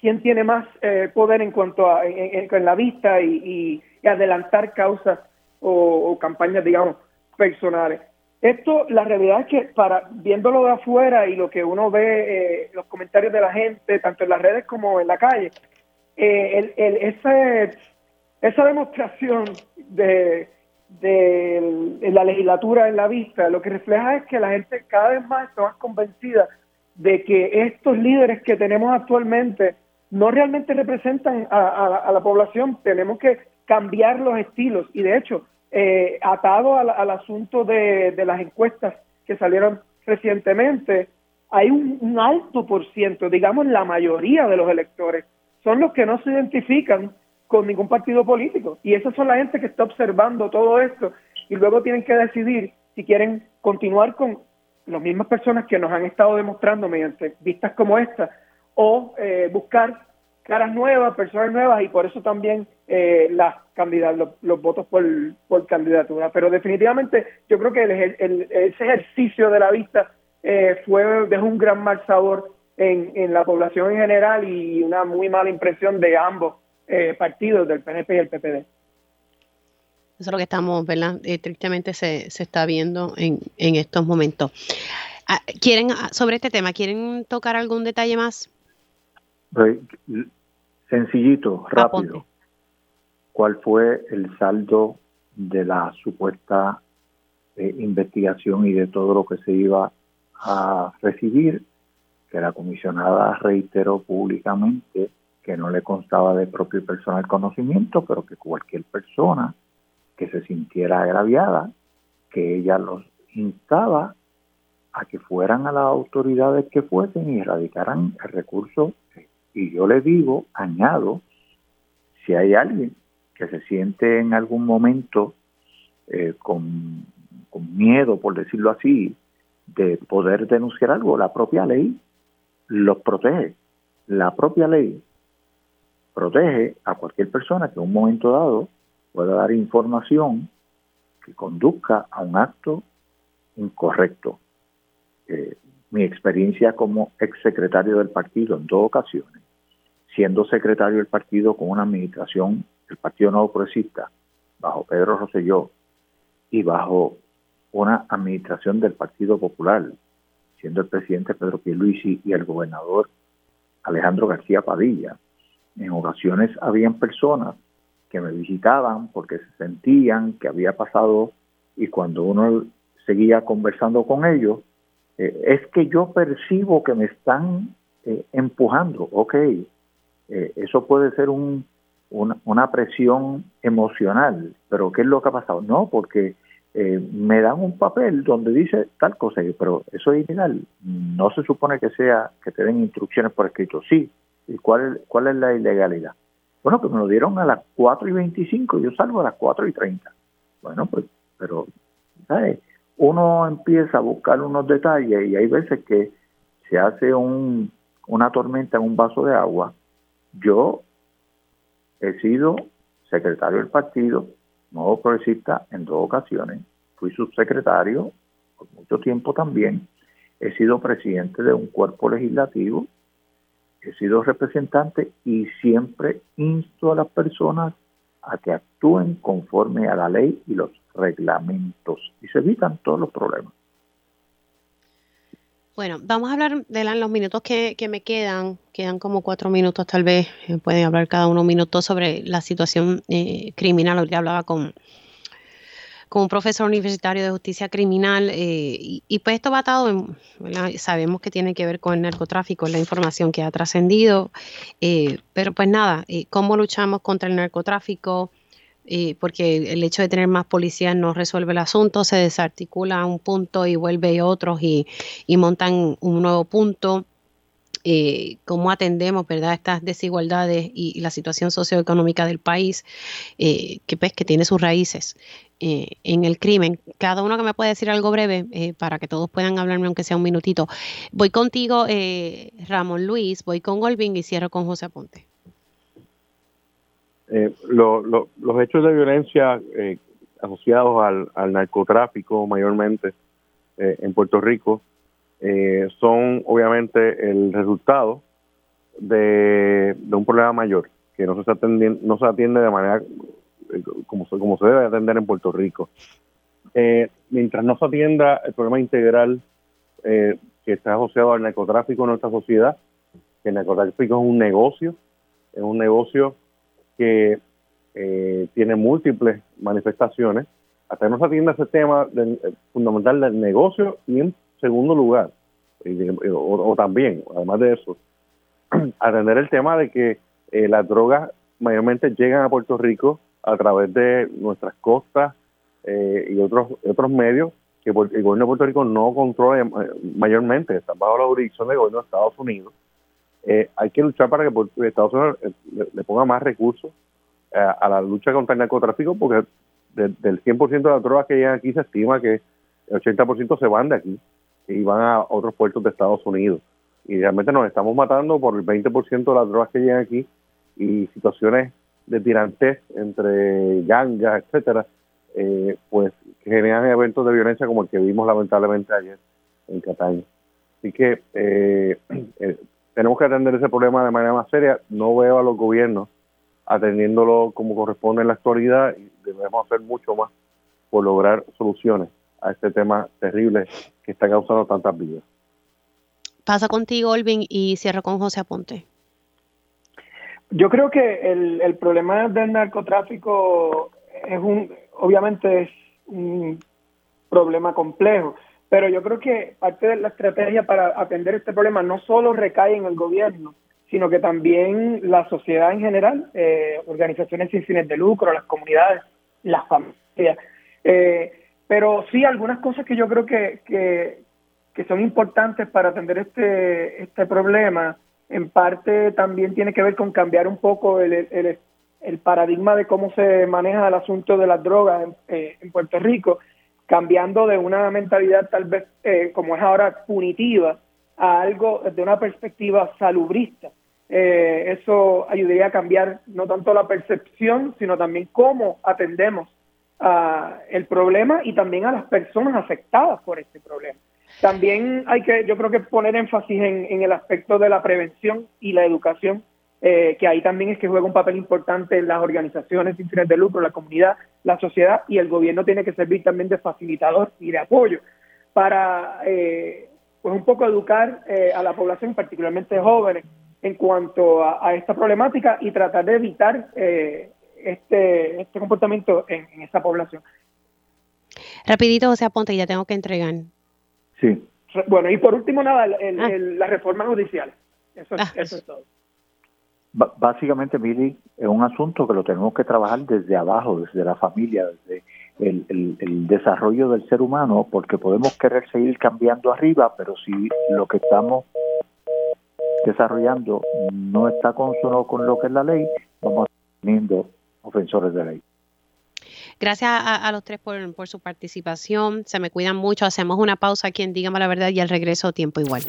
quién tiene más eh, poder en cuanto a en, la vista y, adelantar causas o, campañas, digamos, personales. Esto, la realidad es que para viéndolo de afuera y lo que uno ve, eh, los comentarios de la gente, tanto en las redes como en la calle, eh, el, ese, esa demostración de, de, la legislatura en la vista, lo que refleja es que la gente cada vez más está más convencida de que estos líderes que tenemos actualmente no realmente representan a, la población, tenemos que cambiar los estilos y de hecho, eh, atado al, asunto de, las encuestas que salieron recientemente, hay un, alto por ciento, digamos la mayoría de los electores, son los que no se identifican con ningún partido político. Y esas son la gente que está observando todo esto. Y luego tienen que decidir si quieren continuar con las mismas personas que nos han estado demostrando mediante vistas como esta o eh, buscar caras nuevas, personas nuevas y por eso también eh, las candidatas, los, votos por, por, candidatura. Pero definitivamente yo creo que el, ese ejercicio de la vista eh, fue dejó un gran mal sabor en, en, la población en general y una muy mala impresión de ambos eh, partidos, del PNP y el PPD. Eso es lo que estamos, ¿verdad? tristemente se, se está viendo en, en estos momentos. Ah, ¿Quieren, ah, sobre este tema, quieren tocar algún detalle más? Sencillito, rápido. ¿Cuál fue el saldo de la supuesta eh, investigación y de todo lo que se iba a recibir? Que la comisionada reiteró públicamente que no le constaba de propio y personal conocimiento, pero que cualquier persona que se sintiera agraviada, que ella los instaba a que fueran a las autoridades que fuesen y radicaran el recurso. Y yo le digo, añado, si hay alguien que se siente en algún momento eh, con, con miedo, por decirlo así, de poder denunciar algo, la propia ley los protege. La propia ley protege a cualquier persona que en un momento dado pueda dar información que conduzca a un acto incorrecto. Eh, mi experiencia como exsecretario del partido en dos ocasiones, siendo secretario del partido con una administración del Partido Nuevo Progresista, bajo Pedro Rosselló, y bajo una administración del Partido Popular, siendo el presidente Pedro Pierluisi y el gobernador Alejandro García Padilla. En ocasiones habían personas que me visitaban porque se sentían que había pasado y cuando uno seguía conversando con ellos, eh, es que yo percibo que me están eh, empujando, ok, eh, eso puede ser un, una, presión emocional, pero ¿qué es lo que ha pasado? No, porque me dan un papel donde dice tal cosa, pero eso es ilegal, no se supone que sea que te den instrucciones por escrito, sí, ¿y cuál, cuál es la ilegalidad? Bueno, que me lo dieron a las 4 y 25, yo salgo a las 4 y 30. Bueno, pues, pero, ¿sabes? uno empieza a buscar unos detalles y hay veces que se hace un, una tormenta en un vaso de agua. Yo he sido secretario del partido, nuevo progresista, en dos ocasiones. Fui subsecretario por mucho tiempo también. He sido presidente de un cuerpo legislativo. He sido representante y siempre insto a las personas a que actúen conforme a la ley y los reglamentos y se evitan todos los problemas. Bueno, vamos a hablar de los minutos que, me quedan, quedan como cuatro minutos tal vez, eh, pueden hablar cada uno un minuto sobre la situación eh, criminal. Ahorita hablaba con, con un profesor universitario de justicia criminal eh, y, pues esto va atado, en, sabemos que tiene que ver con el narcotráfico, la información que ha trascendido, pero pues nada, ¿cómo luchamos contra el narcotráfico? Porque el hecho de tener más policías no resuelve el asunto, se desarticula un punto y vuelve otros y, montan un nuevo punto. Eh, cómo atendemos verdad estas desigualdades y, la situación socioeconómica del país eh, que pues que tiene sus raíces eh, en el crimen cada uno que me puede decir algo breve para que todos puedan hablarme aunque sea un minutito. Voy contigo Ramón Luis voy con Golvin y cierro con José Aponte eh, los hechos de violencia eh, asociados al, narcotráfico mayormente eh, en Puerto Rico son obviamente el resultado de, un problema mayor que no se, atiende, no se atiende de manera como, como se debe atender en Puerto Rico. mientras no se atienda el problema integral que está asociado al narcotráfico en nuestra sociedad, que el narcotráfico es un negocio, es un negocio que eh, tiene múltiples manifestaciones, hasta que no se atienda ese tema eh, fundamental del negocio y en segundo lugar, o, también, además de eso, (clears throat) atender el tema de que eh, las drogas mayormente llegan a Puerto Rico a través de nuestras costas y otros otros medios que el gobierno de Puerto Rico no controla mayormente, están bajo la jurisdicción del gobierno de Estados Unidos eh, hay que luchar para que Estados Unidos eh, le, ponga más recursos eh, a, la lucha contra el narcotráfico, porque del 100% de las drogas que llegan aquí se estima que el 80% se van de aquí y van a otros puertos de Estados Unidos. Y realmente nos estamos matando por el 20% de las drogas que llegan aquí y situaciones de tirantez entre gangas, etcétera, pues que generan eventos de violencia como el que vimos lamentablemente ayer en Cataño. Así que eh, (clears throat) tenemos que atender ese problema de manera más seria. No veo a los gobiernos atendiéndolo como corresponde en la actualidad y debemos hacer mucho más por lograr soluciones a este tema terrible que está causando tantas vidas. Pasa contigo, Olvin, y cierro con José Aponte. Yo creo que el, el problema del narcotráfico es un, obviamente es un problema complejo pero yo creo que parte de la estrategia para atender este problema no solo recae en el gobierno, sino que también la sociedad en general, eh, organizaciones sin fines de lucro, las comunidades, las familias. Eh, pero sí algunas cosas que yo creo que, que, son importantes para atender este, este problema, en parte también tiene que ver con cambiar un poco el, el, el paradigma de cómo se maneja el asunto de las drogas en, eh, en Puerto Rico cambiando de una mentalidad tal vez eh, como es ahora punitiva a algo de una perspectiva salubrista. Eh, eso ayudaría a cambiar no tanto la percepción, sino también cómo atendemos a el problema y también a las personas afectadas por este problema. También hay que, yo creo que poner énfasis en, en el aspecto de la prevención y la educación eh, que ahí también es que juega un papel importante las organizaciones sin fines de lucro, la comunidad, la sociedad y el gobierno tiene que servir también de facilitador y de apoyo para eh, pues un poco educar eh, a la población, particularmente jóvenes, en cuanto a, esta problemática y tratar de evitar este, este comportamiento en, en esta población. Rapidito, José Aponte, ya tengo que entregar. Sí. Bueno, y por último, nada, el, ah. la reforma judicial. Eso, ah. eso es todo básicamente, Mili, es un asunto que lo tenemos que trabajar desde abajo, desde la familia, desde el, desarrollo del ser humano, porque podemos querer seguir cambiando arriba, pero si lo que estamos desarrollando no está consono con lo que es la ley, vamos teniendo ofensores de ley. Gracias a, los tres por, por, su participación. Se me cuidan mucho. Hacemos una pausa aquí en Dígame la Verdad y al regreso tiempo igual.